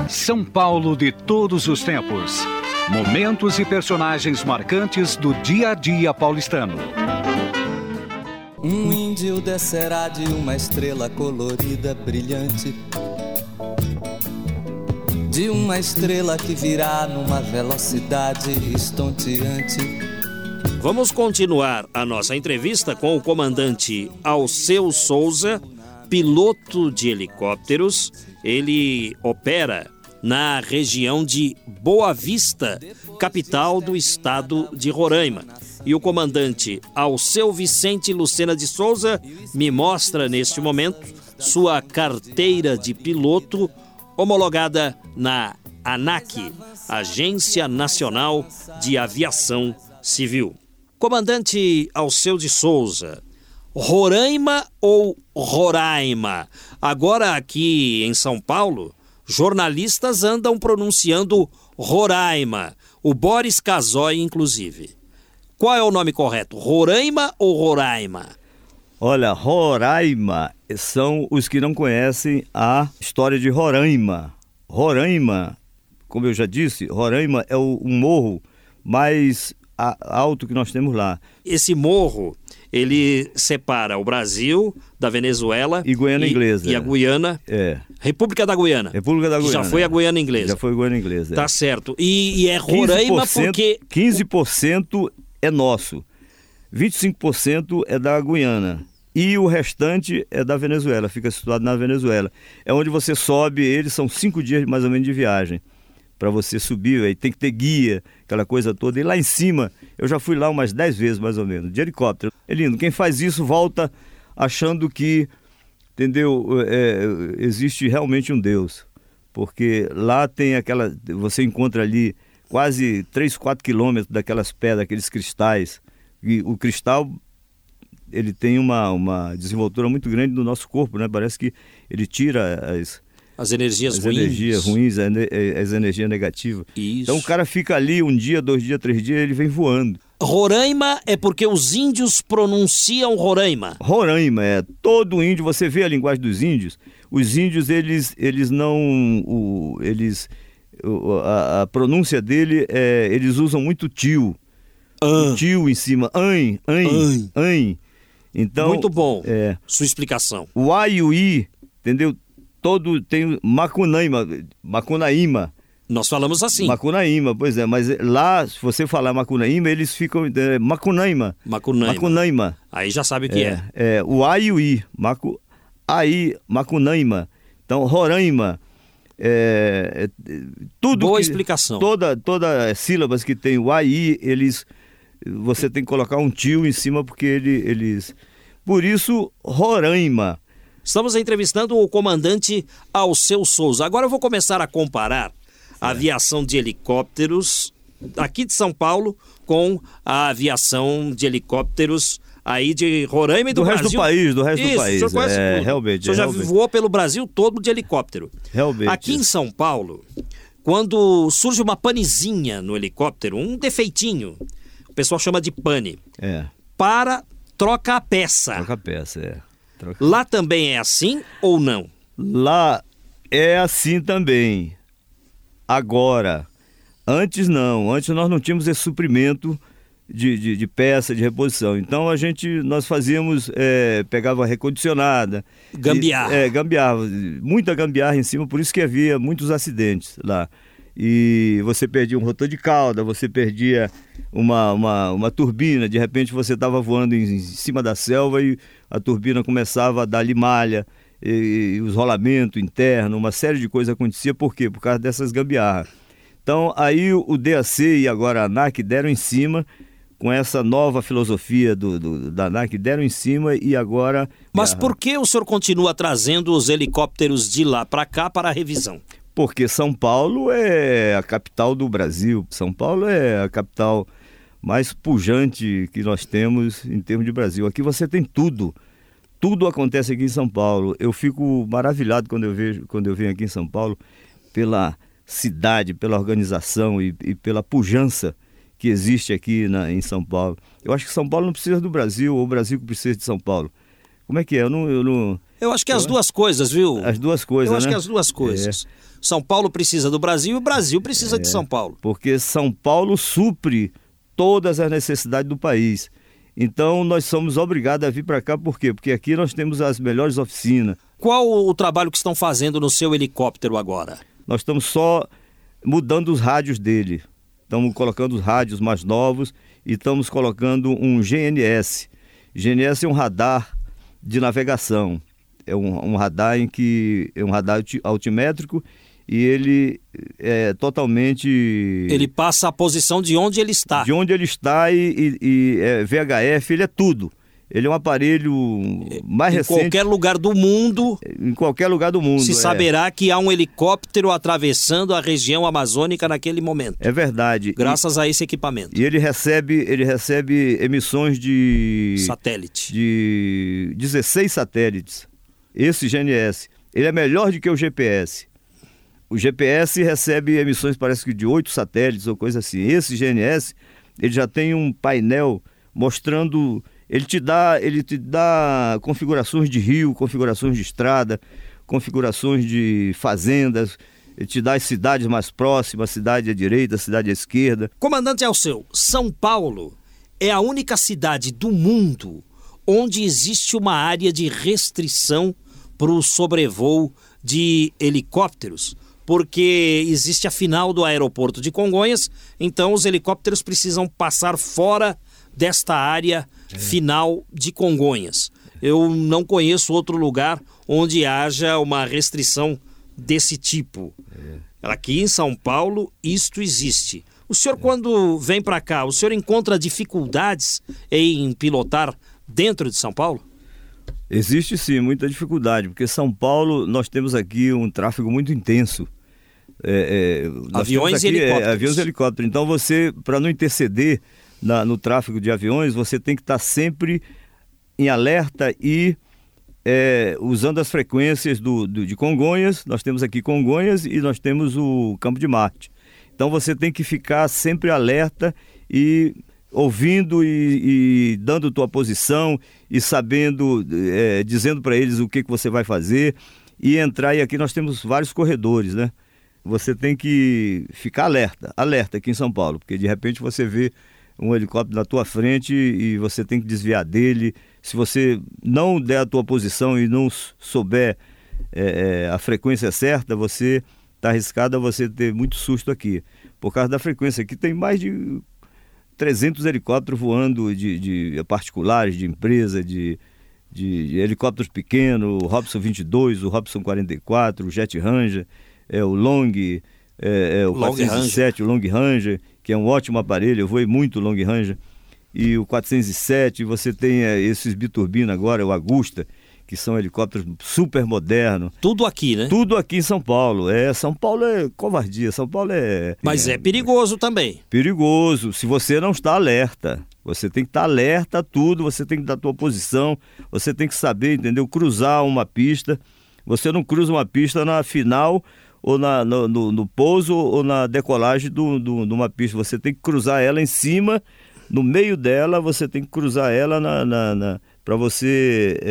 São Paulo de todos os tempos. Momentos e personagens marcantes do dia a dia paulistano. Um índio descerá de uma estrela colorida, brilhante. De uma estrela que virá numa velocidade estonteante. Vamos continuar a nossa entrevista com o comandante Alceu Souza, piloto de helicópteros. Ele opera na região de Boa Vista, capital do estado de Roraima. E o comandante Alceu Vicente Lucena de Souza me mostra neste momento sua carteira de piloto homologada na ANAC, Agência Nacional de Aviação Civil. Comandante Alceu de Souza, Roraima ou Roraima? Agora aqui em São Paulo, jornalistas andam pronunciando Roraima, o Boris Casoy inclusive. Qual é o nome correto? Roraima ou Roraima? Olha, Roraima são os que não conhecem a história de Roraima. Roraima, como eu já disse, Roraima é o, um morro mais a- alto que nós temos lá. Esse morro, ele separa o Brasil da Venezuela E Guiana Inglesa. E a Guiana, É, República da Guiana. República da Guiana. Já foi a Guiana Inglesa. Já foi Guiana Inglesa. Tá é. certo. E, e é Roraima 15%, porque 15% é nosso, 25% é da Guiana e o restante é da Venezuela, fica situado na Venezuela. É onde você sobe, eles são cinco dias mais ou menos de viagem para você subir, aí tem que ter guia, aquela coisa toda. E lá em cima, eu já fui lá umas 10 vezes mais ou menos, de helicóptero. É lindo, quem faz isso volta achando que, entendeu, é, existe realmente um Deus. Porque lá tem aquela, você encontra ali quase 3, 4 quilômetros daquelas pedras, aqueles cristais. E o cristal, ele tem uma, uma desenvoltura muito grande no nosso corpo, né? Parece que ele tira as, as energias as ruins. energias ruins, ene- as energias negativas. Isso. Então o cara fica ali um dia, dois dias, três dias, ele vem voando. Roraima é porque os índios pronunciam Roraima. Roraima é todo índio, você vê a linguagem dos índios, os índios eles eles não o, eles o- a, a pronúncia dele é eles usam muito tio. Ah. Tio em cima, an, an, An. Então, Muito bom. É, Sua explicação. o A e o I, entendeu? Todo tem Macunaíma, Macunaíma, Nós falamos assim. Macunaíma, pois é, mas lá, se você falar Macunaíma, eles ficam é, Macunaíma, Macunaíma. Macunaíma. Aí já sabe o que é. É, é, o A e o I, Macu, Aí, Macunaíma, então Roraima, é, é, tudo Boa que- explicação. Toda, toda as sílabas que tem o A e I, eles, você tem que colocar um tio em cima porque ele, eles, por isso Roraima, Estamos entrevistando o comandante Alceu Souza. Agora eu vou começar a comparar a aviação de helicópteros aqui de São Paulo com a aviação de helicópteros aí de Roraima e do, Do resto Brasil. do país, do resto do Isso, país, O senhor conhece é, tudo. realmente, O senhor já realmente. voou pelo Brasil todo de helicóptero. Realmente. Aqui em São Paulo, quando surge uma panezinha no helicóptero, um defeitinho, o pessoal chama de pane, é, para, troca a peça. troca a peça, é. Troca- Lá também é assim ou não? Lá é assim também. Agora, antes não, antes nós não tínhamos esse suprimento de, de, de peça, de reposição. Então a gente, nós fazíamos, é, pegava recondicionada. Gambiarra. E, é, gambiarra, muita gambiarra em cima, por isso que havia muitos acidentes lá. E você perdia um rotor de cauda, você perdia uma, uma, uma turbina, de repente você estava voando em, em cima da selva e a turbina começava a dar limalha, e, e os rolamentos internos, uma série de coisas acontecia, por quê? Por causa dessas gambiarras. Então aí o DAC e agora a ANAC deram em cima com essa nova filosofia do, do- da ANAC, deram em cima e agora... Mas por que o senhor continua trazendo os helicópteros de lá para cá para a revisão? Porque São Paulo é a capital do Brasil. São Paulo é a capital mais pujante que nós temos em termos de Brasil. Aqui você tem tudo. Tudo acontece aqui em São Paulo. Eu fico maravilhado quando eu vejo, quando eu venho aqui em São Paulo pela cidade, pela organização e, e pela pujança que existe aqui na- em São Paulo. Eu acho que São Paulo não precisa do Brasil, ou o Brasil que precisa de São Paulo. Como é que é? Eu não, eu não... Eu acho que é as duas coisas, viu? As duas coisas, Eu acho né? que as duas coisas. São Paulo precisa do Brasil e o Brasil precisa de São Paulo. porque São Paulo supre todas as necessidades do país. Então nós somos obrigados a vir para cá, por quê? Porque aqui nós temos as melhores oficinas. Qual o trabalho que estão fazendo no seu helicóptero agora? Nós estamos só mudando os rádios dele. Estamos colocando os rádios mais novos e estamos colocando um GNS. GNS é um radar de navegação. É um, um radar em que é um radar alti- altimétrico e ele é totalmente Ele passa a posição de onde ele está. de onde ele está e, e- e, é, VHF, ele é tudo. Ele é um aparelho mais em recente qualquer lugar do mundo em qualquer lugar do mundo. se é. saberá que há um helicóptero atravessando a região amazônica naquele momento, É verdade. graças a esse equipamento. E, e ele recebe, ele recebe emissões de Satélite. de 16 satélites. Esse GNS, ele é melhor do que o GPS. O GPS recebe emissões, parece que de oito satélites ou coisa assim. Esse GNS, ele já tem um painel mostrando, ele te dá, ele te dá configurações de rio, configurações de estrada, configurações de fazendas, ele te dá as cidades mais próximas, cidade à direita, cidade à esquerda. Comandante Alceu, São Paulo é a única cidade do mundo onde existe uma área de restrição para o sobrevoo de helicópteros, porque existe a final do aeroporto de Congonhas, então os helicópteros precisam passar fora desta área final de Congonhas. Eu não conheço outro lugar onde haja uma restrição desse tipo. Aqui em São Paulo, isto existe. O senhor, quando vem para cá, o senhor encontra dificuldades em pilotar dentro de São Paulo? Existe sim muita dificuldade, porque São Paulo nós temos aqui um tráfego muito intenso. É, é, Aviões temos e aqui, é, helicópteros. aviões e helicópteros. Então você, para não interceder na- no tráfego de aviões, você tem que estar sempre em alerta e é, usando as frequências do, do- de Congonhas. Nós temos aqui Congonhas e nós temos o Campo de Marte. Então você tem que ficar sempre alerta e ouvindo e, e dando tua posição e sabendo, é, dizendo para eles o que, que você vai fazer e entrar. E aqui nós temos vários corredores, né? Você tem que ficar alerta, alerta aqui em São Paulo, porque de repente você vê um helicóptero na tua frente e você tem que desviar dele. Se você não der a tua posição e não souber é, a frequência certa, você está arriscado a você ter muito susto aqui. Por causa da frequência aqui tem mais de 300 helicópteros voando de, de particulares, de empresa, de, de, de, helicópteros pequenos, o Robson 22, o Robson 44, o Jet Ranger, é, o Long, é, é, o Long 407, Ranger. o Long Ranger, que é um ótimo aparelho, eu voei muito Long Ranger, e o 407, você tem é, esses biturbina agora, o Agusta, que são helicópteros super modernos. Tudo aqui, né? Tudo aqui em São Paulo. É, São Paulo é covardia, São Paulo é... Mas é, é perigoso também. Perigoso, se você não está alerta. Você tem que estar alerta a tudo, você tem que dar a tua posição, você tem que saber, entendeu? Cruzar uma pista. Você não cruza uma pista na final ou na, no, no, no pouso ou na decolagem de do, do, uma pista. Você tem que cruzar ela em cima, no meio dela, você tem que cruzar ela na, na, na para você. É,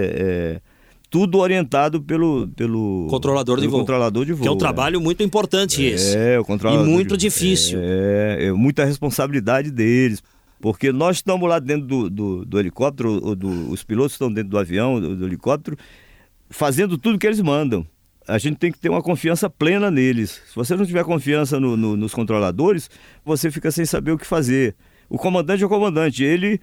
é, tudo orientado pelo, pelo controlador, pelo de, voo, controlador de voo. Que é um trabalho é. muito importante esse. É, o controlador. E muito de, difícil. É, é, muita responsabilidade deles. Porque nós estamos lá dentro do, do, do helicóptero, do, os pilotos estão dentro do avião, do, do helicóptero, fazendo tudo que eles mandam a gente tem que ter uma confiança plena neles. Se você não tiver confiança no, no, nos controladores, você fica sem saber o que fazer. O comandante é o comandante, ele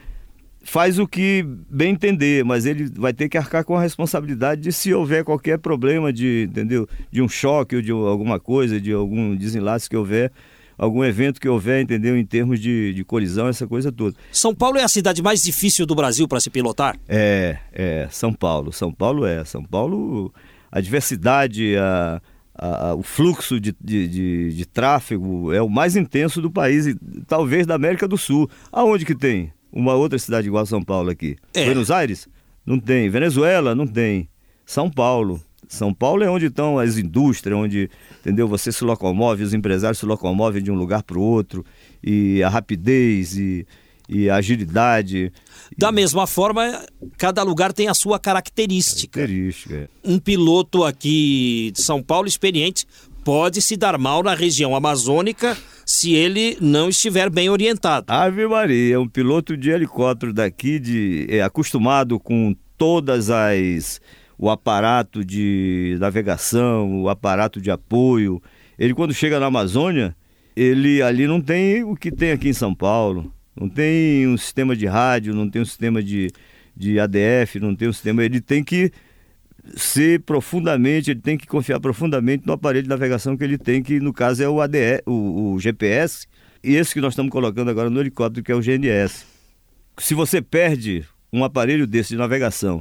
faz o que bem entender, mas ele vai ter que arcar com a responsabilidade de se houver qualquer problema de, entendeu? De um choque ou de alguma coisa, de algum desenlace que houver, algum evento que houver, entendeu? Em termos de, de colisão, essa coisa toda. São Paulo é a cidade mais difícil do Brasil para se pilotar? É, é, São Paulo. São Paulo é. São Paulo, a diversidade, a, a, o fluxo de, de, de, de, tráfego é o mais intenso do país, e talvez da América do Sul. Aonde que tem? Uma outra cidade igual a São Paulo aqui. É. Buenos Aires? Não tem. Venezuela? Não tem. São Paulo. São Paulo é onde estão as indústrias, onde, entendeu? Você se locomove, os empresários se locomovem de um lugar para o outro, e a rapidez e, e a agilidade. Da mesma forma, cada lugar tem a sua característica. Característica. É. Um piloto aqui de São Paulo experiente pode se dar mal na região amazônica se ele não estiver bem orientado. Ave Maria, um piloto de helicóptero daqui, de, é, acostumado com todas as o aparato de navegação, o aparato de apoio. Ele quando chega na Amazônia, ele ali não tem o que tem aqui em São Paulo. Não tem um sistema de rádio, não tem um sistema de, de ADF, não tem um sistema. Ele tem que ser profundamente, ele tem que confiar profundamente no aparelho de navegação que ele tem, que no caso é o ADE, o, o GPS, e esse que nós estamos colocando agora no helicóptero, que é o GNS. Se você perde um aparelho desse de navegação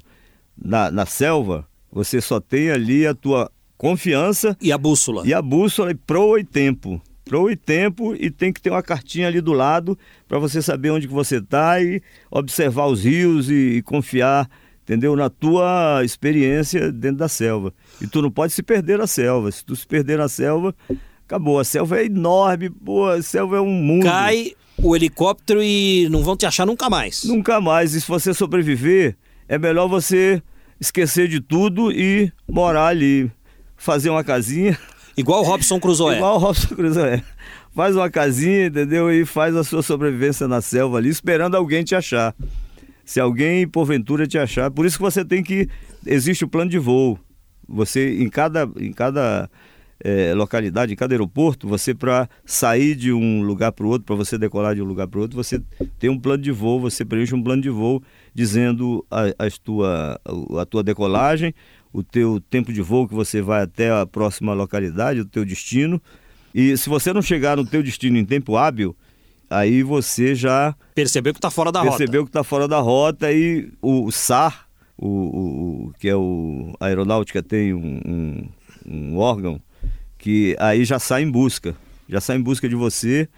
na, na selva, você só tem ali a tua confiança e a bússola. E a bússola e proa e tempo. Proa e tempo e tem que ter uma cartinha ali do lado para você saber onde que você está e observar os rios e, e confiar entendeu? Na tua experiência dentro da selva. E tu não pode se perder na selva. Se tu se perder na selva, acabou. A selva é enorme, pô, a selva é um mundo. Cai o helicóptero e não vão te achar nunca mais. Nunca mais. E se você sobreviver, é melhor você esquecer de tudo e morar ali. Fazer uma casinha. Igual o Robson Crusoe. Igual o Robson Crusoe. Faz uma casinha, entendeu? E faz a sua sobrevivência na selva ali, esperando alguém te achar se alguém porventura te achar. Por isso que você tem que. Existe o plano de voo. Você, em cada, em cada é, localidade, em cada aeroporto, você para sair de um lugar para o outro, para você decolar de um lugar para o outro, você tem um plano de voo, você preenche um plano de voo dizendo a, as tua, a tua decolagem, o teu tempo de voo que você vai até a próxima localidade, o teu destino. E se você não chegar no teu destino em tempo hábil, aí você já percebeu que está fora da percebeu rota. Percebeu que está fora da rota e o SAR, o, o, que é o a aeronáutica tem um, um, um, órgão que aí já sai em busca, já sai em busca de você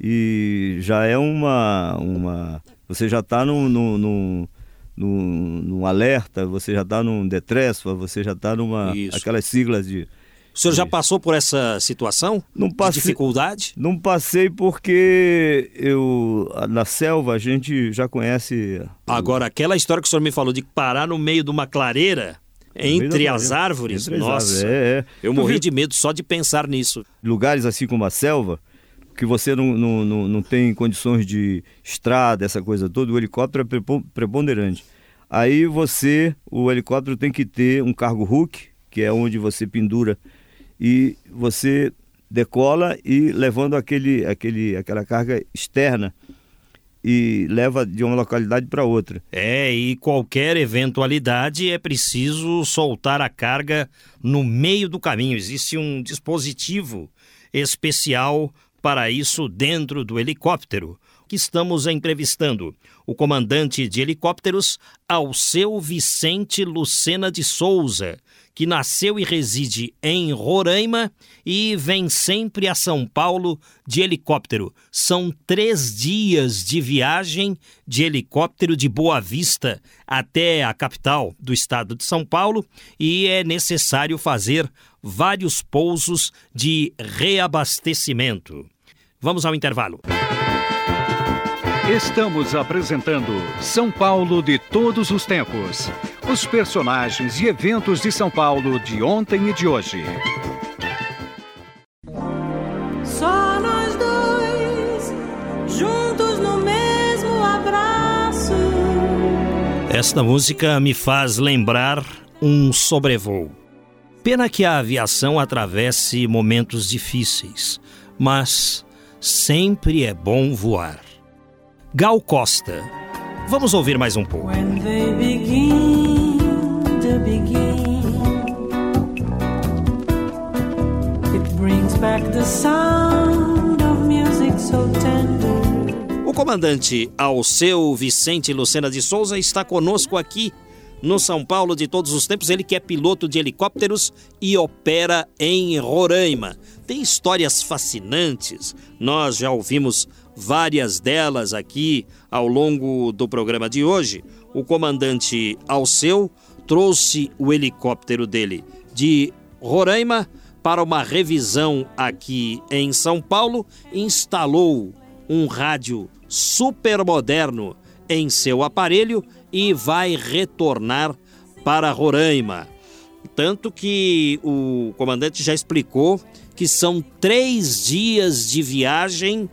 e já é uma uma você já está num, num, num, num, alerta, você já está num detresfa, você já está numa Isso. aquelas siglas de o senhor já passou por essa situação não passei, de dificuldade? Não passei porque eu na selva a gente já conhece. Agora, aquela história que o senhor me falou de parar no meio de uma clareira entre as árvores, entre nossa, é, é. eu morri de medo só de pensar nisso. Lugares assim como a selva, que você não, não, não, não tem condições de estrada, essa coisa toda, o helicóptero é preponderante. Aí você, o helicóptero tem que ter um cargo hook, que é onde você pendura e você decola e levando aquele, aquele, aquela carga externa e leva de uma localidade para outra. É, e qualquer eventualidade é preciso soltar a carga no meio do caminho. Existe um dispositivo especial para isso dentro do helicóptero que estamos entrevistando o comandante de helicópteros Alceu Vicente Lucena de Souza, que nasceu e reside em Roraima e vem sempre a São Paulo de helicóptero. São três dias de viagem de helicóptero de Boa Vista até a capital do estado de São Paulo e é necessário fazer vários pousos de reabastecimento. Vamos ao intervalo. Estamos apresentando São Paulo de todos os tempos. Os personagens e eventos de São Paulo de ontem e de hoje. Só nós dois, juntos no mesmo abraço. Esta música me faz lembrar um sobrevoo. Pena que a aviação atravesse momentos difíceis, mas sempre é bom voar. Gal Costa. Vamos ouvir mais um pouco. When they begin to begin, it brings back the sound of music so tender. O comandante Alceu Vicente Lucena de Souza está conosco aqui no São Paulo de todos os tempos. Ele que é piloto de helicópteros e opera em Roraima. Tem histórias fascinantes. Nós já ouvimos várias delas aqui ao longo do programa de hoje. O comandante Alceu trouxe o helicóptero dele de Roraima para uma revisão aqui em São Paulo, instalou um rádio super moderno em seu aparelho e vai retornar para Roraima. Tanto que o comandante já explicou que são três dias de viagem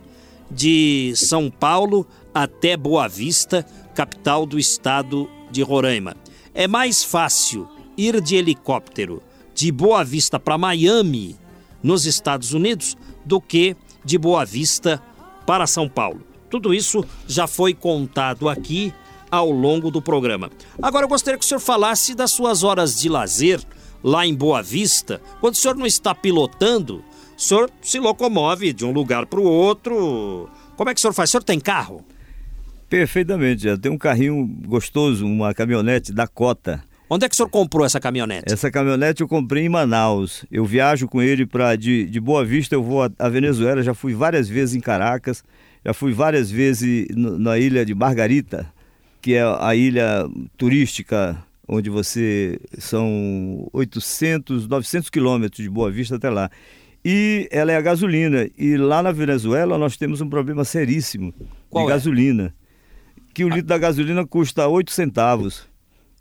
de São Paulo até Boa Vista, capital do estado de Roraima. É mais fácil ir de helicóptero de Boa Vista para Miami, nos Estados Unidos, do que de Boa Vista para São Paulo. Tudo isso já foi contado aqui ao longo do programa. Agora eu gostaria que o senhor falasse das suas horas de lazer lá em Boa Vista, quando o senhor não está pilotando, o senhor se locomove de um lugar para o outro. Como é que o senhor faz? O senhor tem carro? Perfeitamente, já tem um carrinho gostoso, uma caminhonete Dakota. Onde é que o senhor comprou essa caminhonete? Essa caminhonete eu comprei em Manaus. Eu viajo com ele para de, de Boa Vista, eu vou à Venezuela, já fui várias vezes em Caracas, já fui várias vezes na ilha de Margarita, que é a ilha turística onde você são 800, 900 quilômetros de Boa Vista até lá e ela é a gasolina. E lá na Venezuela nós temos um problema seríssimo Qual de é? gasolina. Que o litro da gasolina custa 8 centavos.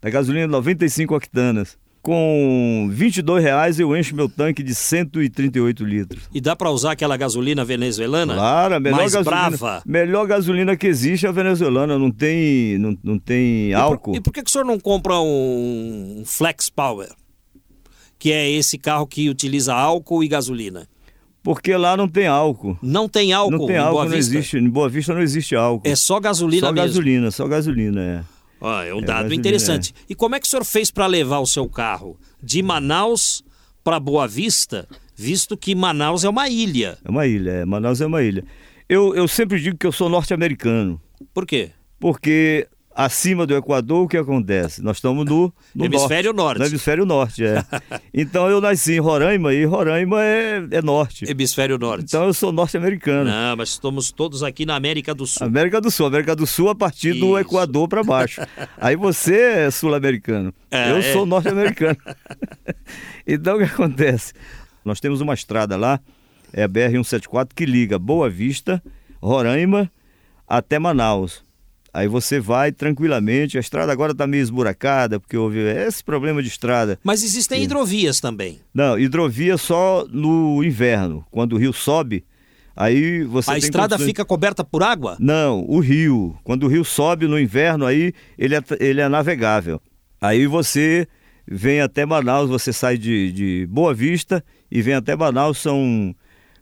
A gasolina 95 octanas. Com 22 reais eu encho meu tanque de 138 litros. E dá para usar aquela gasolina venezuelana? Claro, a melhor Mais gasolina, brava. melhor gasolina que existe é a venezuelana, não tem, não, não tem E por- álcool. E por, que, que o senhor não compra um Flex Power? Que é esse carro que utiliza álcool e gasolina. Porque lá não tem álcool. Não tem álcool não tem em álcool, Boa não Vista? existe. Em Boa Vista não existe álcool. É só gasolina só mesmo. gasolina, só gasolina, é. Ah, é um É, dado gasolina, interessante. E como é que o senhor fez para levar o seu carro de Manaus para Boa Vista, visto que Manaus é uma ilha? É uma ilha, é. Manaus é uma ilha. Eu, eu sempre digo que eu sou norte-americano, Por quê? porque acima do Equador o que acontece? Nós estamos no, no Hemisfério norte. No hemisfério norte, é. então eu nasci em Roraima e Roraima é, é norte. Hemisfério Norte. Então eu sou norte-americano. Não, mas estamos todos aqui na América do Sul. América do Sul, América do Sul a partir do Isso. Equador para baixo. Aí você é sul-americano. É, eu é. sou norte-americano. então o que acontece? Nós temos uma estrada lá, é a BR-174, que liga Boa Vista, Roraima até Manaus. Aí você vai tranquilamente, a estrada agora está meio esburacada, porque houve esse problema de estrada. Mas existem hidrovias também. Não, hidrovia só no inverno, quando o rio sobe, Aí você A estrada condições- fica coberta por água? Não, o rio. Quando o rio sobe no inverno, aí ele é, ele é navegável. Aí você vem até Manaus, você sai de, de Boa Vista e vem até Manaus, são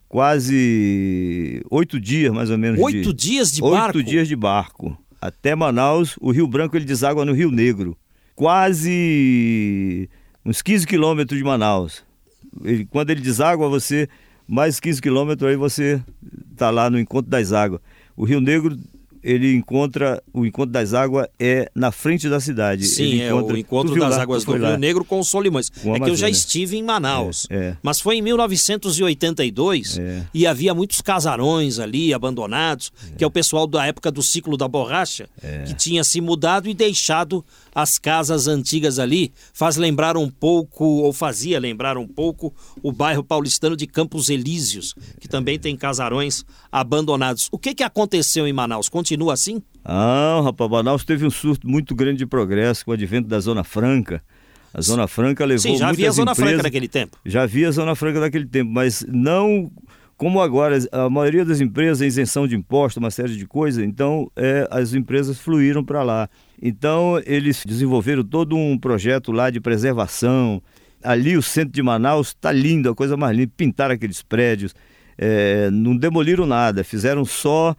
quase oito dias, mais ou menos. Oito de, dias de oito barco? dias de barco. Até Manaus, o Rio Branco ele deságua no Rio Negro. Quase uns 15 quilômetros de Manaus. Ele- quando ele deságua, você, mais 15 quilômetros, aí você está lá no Encontro das Águas. O Rio Negro, ele encontra, o Encontro das Águas é na frente da cidade. Sim, Ele é o encontro das lá, águas do Rio lá. Negro com o Solimões. Com é que eu já estive em Manaus. É, é. Mas foi em 1982 É. e havia muitos casarões ali abandonados, que é o pessoal da época do ciclo da borracha, É. que tinha se mudado e deixado as casas antigas ali. Faz lembrar um pouco, ou fazia lembrar um pouco, o bairro paulistano de Campos Elíseos, que também tem casarões abandonados. O que, que aconteceu em Manaus? Continua assim? Ah, rapaz, Manaus teve um surto muito grande de progresso com o advento da Zona Franca. A Zona Franca levou Sim, já havia muitas Zona empresas... Franca naquele tempo. Já havia Zona Franca naquele tempo, mas não como agora. A maioria das empresas é isenção de imposto, uma série de coisas, então é, as empresas fluíram para lá. Então eles desenvolveram todo um projeto lá de preservação. Ali o centro de Manaus está lindo, a coisa mais linda. Pintaram aqueles prédios, é, não demoliram nada, fizeram só.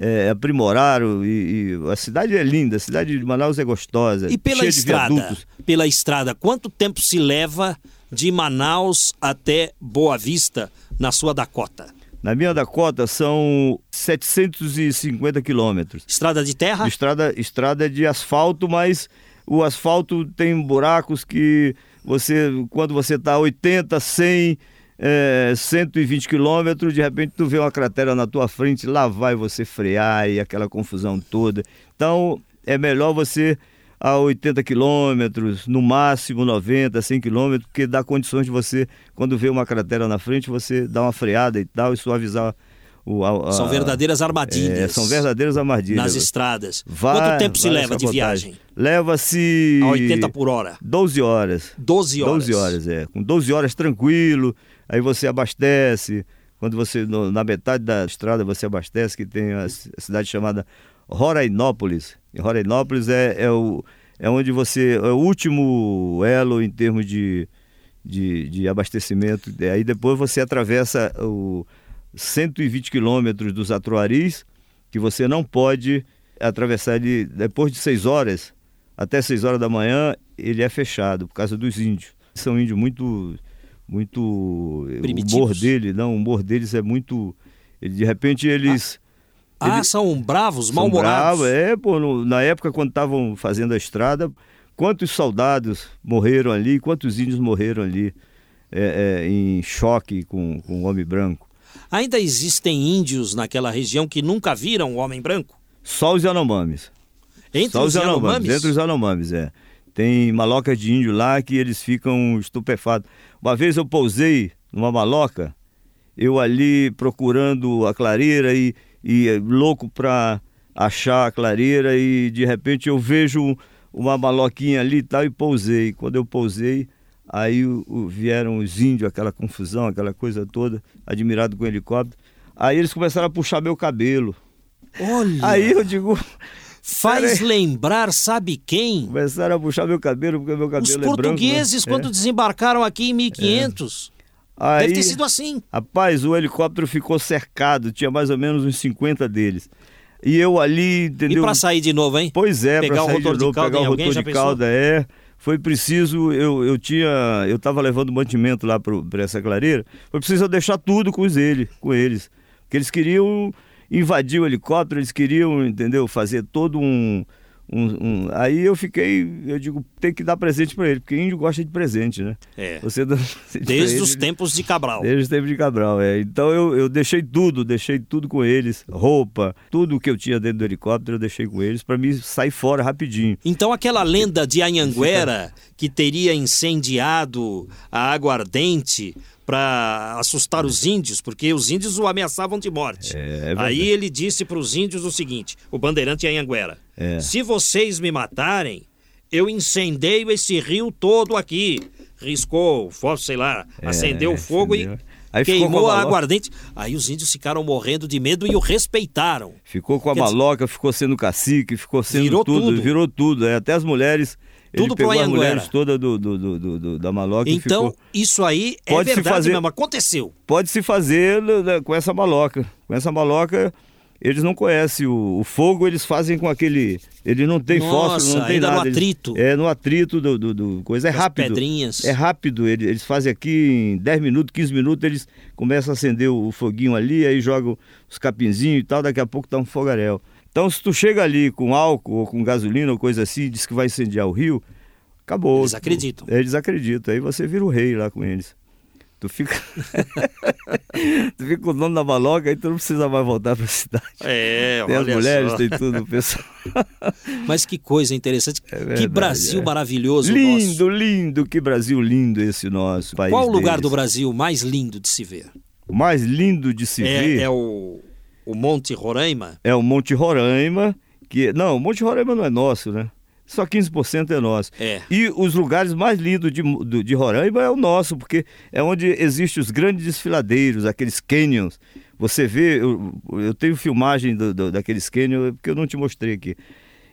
é, aprimoraram e, e a cidade é linda, a cidade de Manaus é gostosa, E pela estrada, pela estrada, quanto tempo se leva de Manaus até Boa Vista, na sua Dakota? Na minha Dakota são 750 quilômetros. Estrada de terra? Estrada, estrada de asfalto, mas o asfalto tem buracos que você, quando você está a 80, 100, é, 120 quilômetros, de repente tu vê uma cratera na tua frente, lá vai você frear e aquela confusão toda. Então é melhor você a 80 quilômetros, no máximo 90, 100 quilômetros, porque dá condições de você, quando vê uma cratera na frente, você dar uma freada e tal e suaviar o. a- a- São verdadeiras é, armadilhas. são verdadeiras armadilhas. Nas estradas. Vai- quanto tempo se leva de viagem? Leva-se. A 80 por hora. 12 horas. 12 horas. 12 horas, é. Com 12 horas tranquilo, aí você abastece. Quando você, no- na metade da estrada, você abastece, que tem a cidade chamada Rorainópolis. Rorainópolis é, é, o, é onde você. É o último elo em termos de, de, de abastecimento. E Aí depois você atravessa o 120 quilômetros dos Atuaris, que você não pode atravessar ele depois de 6 horas, até 6 horas da manhã, ele é fechado por causa dos índios. São índios muito. muito Primitivos. o humor dele, não, o humor deles é muito. ele- De repente eles. Ah, eles são bravos, mal-humorados. bravos, é, pô, no- na época quando estavam fazendo a estrada, quantos soldados morreram ali, quantos índios morreram ali é, é, em choque com, com o homem branco. Ainda existem índios naquela região que nunca viram o homem branco? Só os Yanomamis. Entre Só os Yanomamis? Entre os Yanomamis, é. Tem malocas de índio lá que eles ficam estupefatos. Uma vez eu pousei numa maloca, eu ali procurando a clareira e, e eh, louco para achar a clareira e de repente eu vejo uma maloquinha ali e tal e pousei. Quando eu pousei, aí o- o- vieram os índios, aquela confusão, aquela coisa toda, admirado com o helicóptero. Aí eles começaram a puxar meu cabelo. Olha, Aí eu digo, faz lembrar, sabe quem? Começaram a puxar meu cabelo, porque meu cabelo Os é branco. portugueses, né? quando desembarcaram aqui em 1500. Aí, Deve ter sido assim. Rapaz, o helicóptero ficou cercado, tinha mais ou menos uns 50 deles. E eu ali, E entendeu? pra sair de novo, hein? Pois é, Pegar o sair rotor de de novo, cauda pegar em o rotor de cauda, é. Foi preciso, eu, eu tinha, eu tava levando mantimento lá para essa clareira, foi preciso eu deixar tudo com eles, com eles. Porque eles queriam invadir o helicóptero, eles queriam, entendeu, fazer todo um, um, um- aí eu fiquei, eu digo, tem que dar presente para ele, porque índio gosta de presente, né? É. Você dá presente Desde ele, os tempos de Cabral. Desde os tempos de Cabral, é. Então eu, eu deixei tudo, deixei tudo com eles, roupa, tudo que eu tinha dentro do helicóptero eu deixei com eles para me sair fora rapidinho. Então aquela lenda de Anhanguera que teria incendiado a aguardente para assustar os índios, porque os índios o ameaçavam de morte. É, é. Aí ele disse para os índios o seguinte, o bandeirante Anhanguera, É. se vocês me matarem, eu incendeio esse rio todo aqui. riscou, sei lá, acendeu o fogo É, e Aí queimou a a aguardente. Aí os índios ficaram morrendo de medo e o respeitaram. Ficou com a Quer dizer- maloca, ficou sendo cacique, ficou sendo Virou tudo, tudo. virou tudo. é, até as mulheres. Tudo pro Anhanguera. mulheres todas do, do, do, do- da maloca Então, ficou. isso aí é Pode se verdade fazer- mesmo, aconteceu. Pode se fazer né, com essa maloca. Com essa maloca, eles não conhecem o, o fogo, eles fazem com aquele. Ele não tem Nossa, fósforo, não tem ainda no nada. eles- atrito. é, no atrito do, do, do coisa. É rápido. pedrinhas. É rápido. Eles, eles fazem aqui em 10 minutos, 15 minutos, eles começam a acender o, o foguinho ali, aí jogam os capinzinhos e tal, daqui a pouco tá um fogaréu. Então, se tu chega ali com álcool ou com gasolina ou coisa assim, diz que vai incendiar o rio, acabou. Eles acreditam. Eles acreditam. Aí você vira o rei lá com eles. Tu fica. tu fica com o dono da maloca, aí tu não precisa mais voltar pra cidade. É, Tem as mulheres, só. tem tudo, o pessoal. Mas que coisa interessante. que verdade, Brasil é. maravilhoso o nosso. lindo, lindo, que Brasil lindo esse nosso país. Qual o lugar deles. do Brasil mais lindo de se ver? O mais lindo de se ver É, é o, o Monte Roraima? é o Monte Roraima, que. Não, o Monte Roraima não é nosso, né? Só 15% é nosso. É. E os lugares mais lindos de, de Roraima é o nosso, porque é onde existem os grandes desfiladeiros, aqueles canyons. Você vê, eu, eu tenho filmagem do- do- daqueles canyons, porque eu não te mostrei aqui.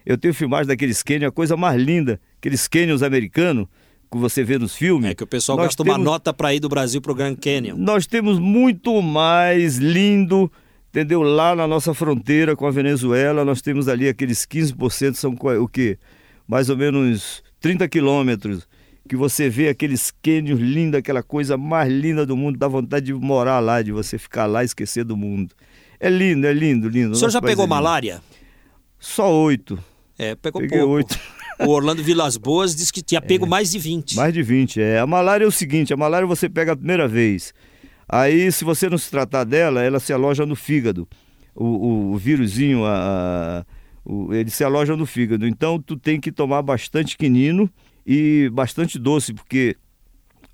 Eu tenho filmagem daqueles canyons, a coisa mais linda, aqueles canyons americanos, que você vê nos filmes. É que o pessoal Nós gasta uma temos- nota para ir do Brasil pro Grand Canyon. nós temos muito mais lindo, entendeu? Lá na nossa fronteira com a Venezuela, nós temos ali aqueles 15%, são o quê? Mais ou menos 30 quilômetros, que você vê aqueles cânions lindos, aquela coisa mais linda do mundo, dá vontade de morar lá, de você ficar lá e esquecer do mundo. É lindo, é lindo, lindo. O senhor já pegou é malária? Só oito. É, pegou Peguei pouco. oito. O Orlando Vilas Boas disse que tinha pego mais de 20. Mais de 20, é. A malária é o seguinte, a malária você pega a primeira vez. Aí, se você não se tratar dela, ela se aloja no fígado. O, o, o vírusinho, a, a- o- ele se aloja no fígado. Então, tu tem que tomar bastante quinino e bastante doce, porque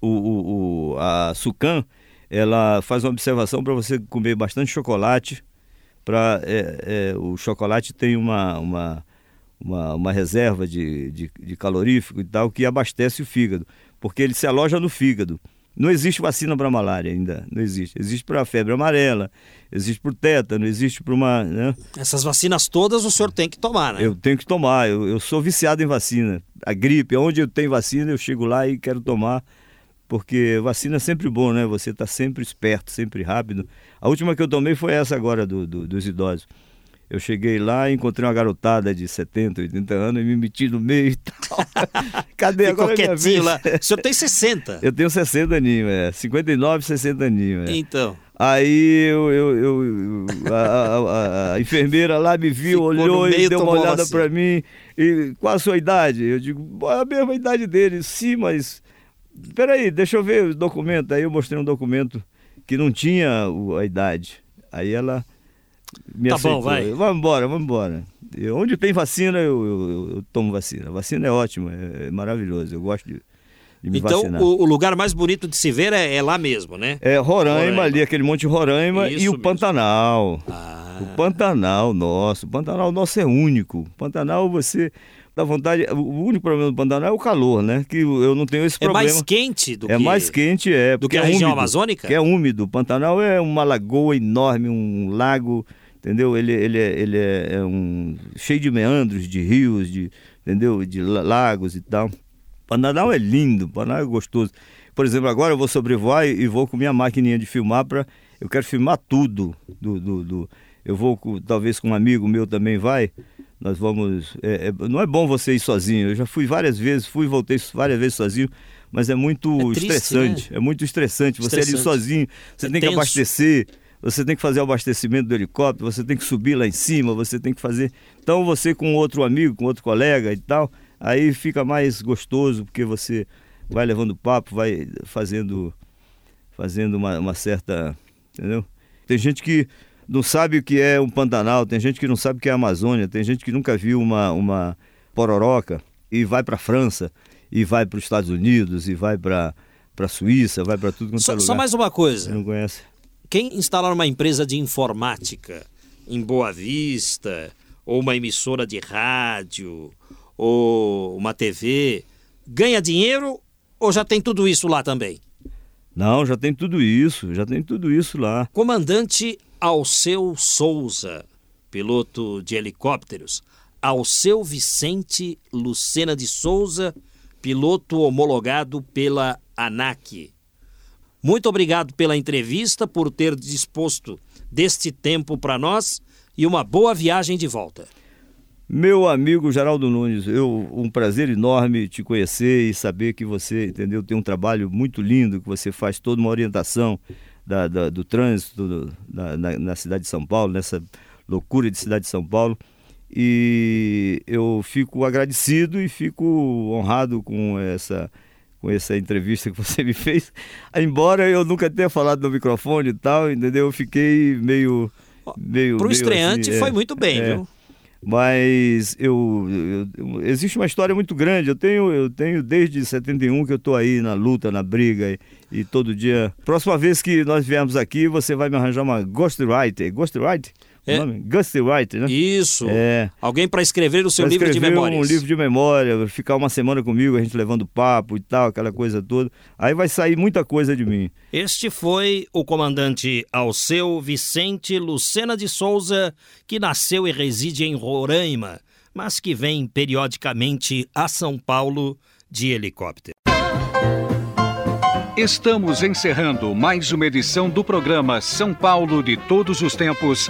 o, a Sucan, ela faz uma observação para você comer bastante chocolate. Pra, é, é, o chocolate tem uma, uma, uma, uma reserva de, de, de calorífico e tal que abastece o fígado, porque ele se aloja no fígado. Não existe vacina para malária ainda, não existe. Existe para febre amarela, existe para tétano, existe para uma. Né? Essas vacinas todas o senhor tem que tomar, né? Eu tenho que tomar, eu, eu sou viciado em vacina. A gripe, onde eu tenho vacina, eu chego lá e quero tomar, porque vacina é sempre bom, né? Você está sempre esperto, sempre rápido. A última que eu tomei foi essa agora do, do- dos idosos. Eu cheguei lá e encontrei uma garotada de 70, 80 anos e me meti no meio e tal. Cadê Ficou agora é minha quietinho vez? lá. O senhor tem 60. Eu tenho 60 aninhos, é. 59, 60 aninhos. É. Então, Aí eu, eu- eu- a, a- a- enfermeira lá me viu, Ficou olhou meio, e deu uma olhada vacina. pra mim. E qual a sua idade? Eu digo, "Bom, é a mesma idade dele. Sim, mas. Peraí, deixa eu ver os documentos. Aí eu mostrei um documento que não tinha o- a idade. Aí ela me Tá bom, aceitou. vai. Eu, Vamos embora, vamos embora. Eu- onde tem vacina, eu, eu- eu tomo vacina. A vacina é ótima, é, é maravilhoso. Eu gosto de, de me então vacinar. o, o lugar mais bonito de se ver é, é lá mesmo, né? É Roraima, Roraima. ali, aquele monte Roraima Isso e o mesmo. Pantanal. Ah, O Pantanal nosso. O Pantanal nosso é único. O Pantanal você dá vontade. O único problema do Pantanal é o calor, né? Que eu não tenho esse é problema. mais quente do é que... mais quente, é. do que a é região úmido, amazônica? Que é úmido. O Pantanal é uma lagoa enorme, um lago, entendeu? Ele, ele, é, ele é, é um cheio de meandros, de rios, de, entendeu? De la- lagos e tal. Pantanal é lindo, Pantanal é gostoso. Por exemplo, agora eu vou sobrevoar e e vou com minha maquininha de filmar para eu quero filmar tudo do, do, do- eu vou com- talvez com um amigo meu também vai. Nós vamos. é- é- não é bom você ir sozinho. Eu já fui várias vezes, fui voltei várias vezes sozinho, mas é muito É triste, estressante. É muito estressante. Você ali Estressante. sozinho, você É tem que tenso. abastecer, você tem que fazer o abastecimento do helicóptero, você tem que subir lá em cima, você tem que fazer. Então você com outro amigo, com outro colega e tal, aí fica mais gostoso, porque você vai levando papo, vai fazendo, fazendo uma, uma certa. Entendeu? Tem gente que não sabe o que é um Pantanal, tem gente que não sabe o que é a Amazônia, tem gente que nunca viu uma, uma pororoca e vai para a França, e vai para os Estados Unidos, e vai para a Suíça, vai para tudo quanto é Só, lugar. só mais uma Você coisa. não conhece? Quem instalar uma empresa de informática em Boa Vista, ou uma emissora de rádio, ou uma TV, ganha dinheiro Ou já tem tudo isso lá também? Não, já tem tudo isso, já tem tudo isso lá. Comandante Alceu Souza, piloto de helicópteros. Alceu Vicente Lucena de Souza, piloto homologado pela ANAC. Muito obrigado pela entrevista, por ter disposto deste tempo para nós e uma boa viagem de volta. Meu amigo Geraldo Nunes, eu um prazer enorme te conhecer e saber que você, entendeu, tem um trabalho muito lindo, que você faz toda uma orientação da, da, do trânsito do, na, na, cidade de São Paulo, nessa loucura de cidade de São Paulo. E eu fico agradecido e fico honrado com essa com essa entrevista que você me fez. Embora eu nunca tenha falado no microfone e tal, entendeu? Eu fiquei meio. meio Para o estreante assim, foi é, muito bem, é. viu? Mas eu, eu, existe uma história muito grande. Eu tenho, eu tenho desde 71 que eu estou aí na luta, na briga e, e, todo dia. Próxima vez que nós viermos aqui, você vai me arranjar uma ghostwriter. Ghostwriter? É. Ghostwriter, né? Isso. É. Alguém para escrever o seu pra livro de memórias. um livro de memória, ficar uma semana comigo, a gente levando papo e tal, aquela coisa toda. Aí vai sair muita coisa de mim. Este foi o comandante Alceu Vicente Lucena de Souza, que nasceu e reside em Roraima, mas que vem periodicamente a São Paulo de helicóptero. Estamos encerrando mais uma edição do programa São Paulo de Todos os Tempos.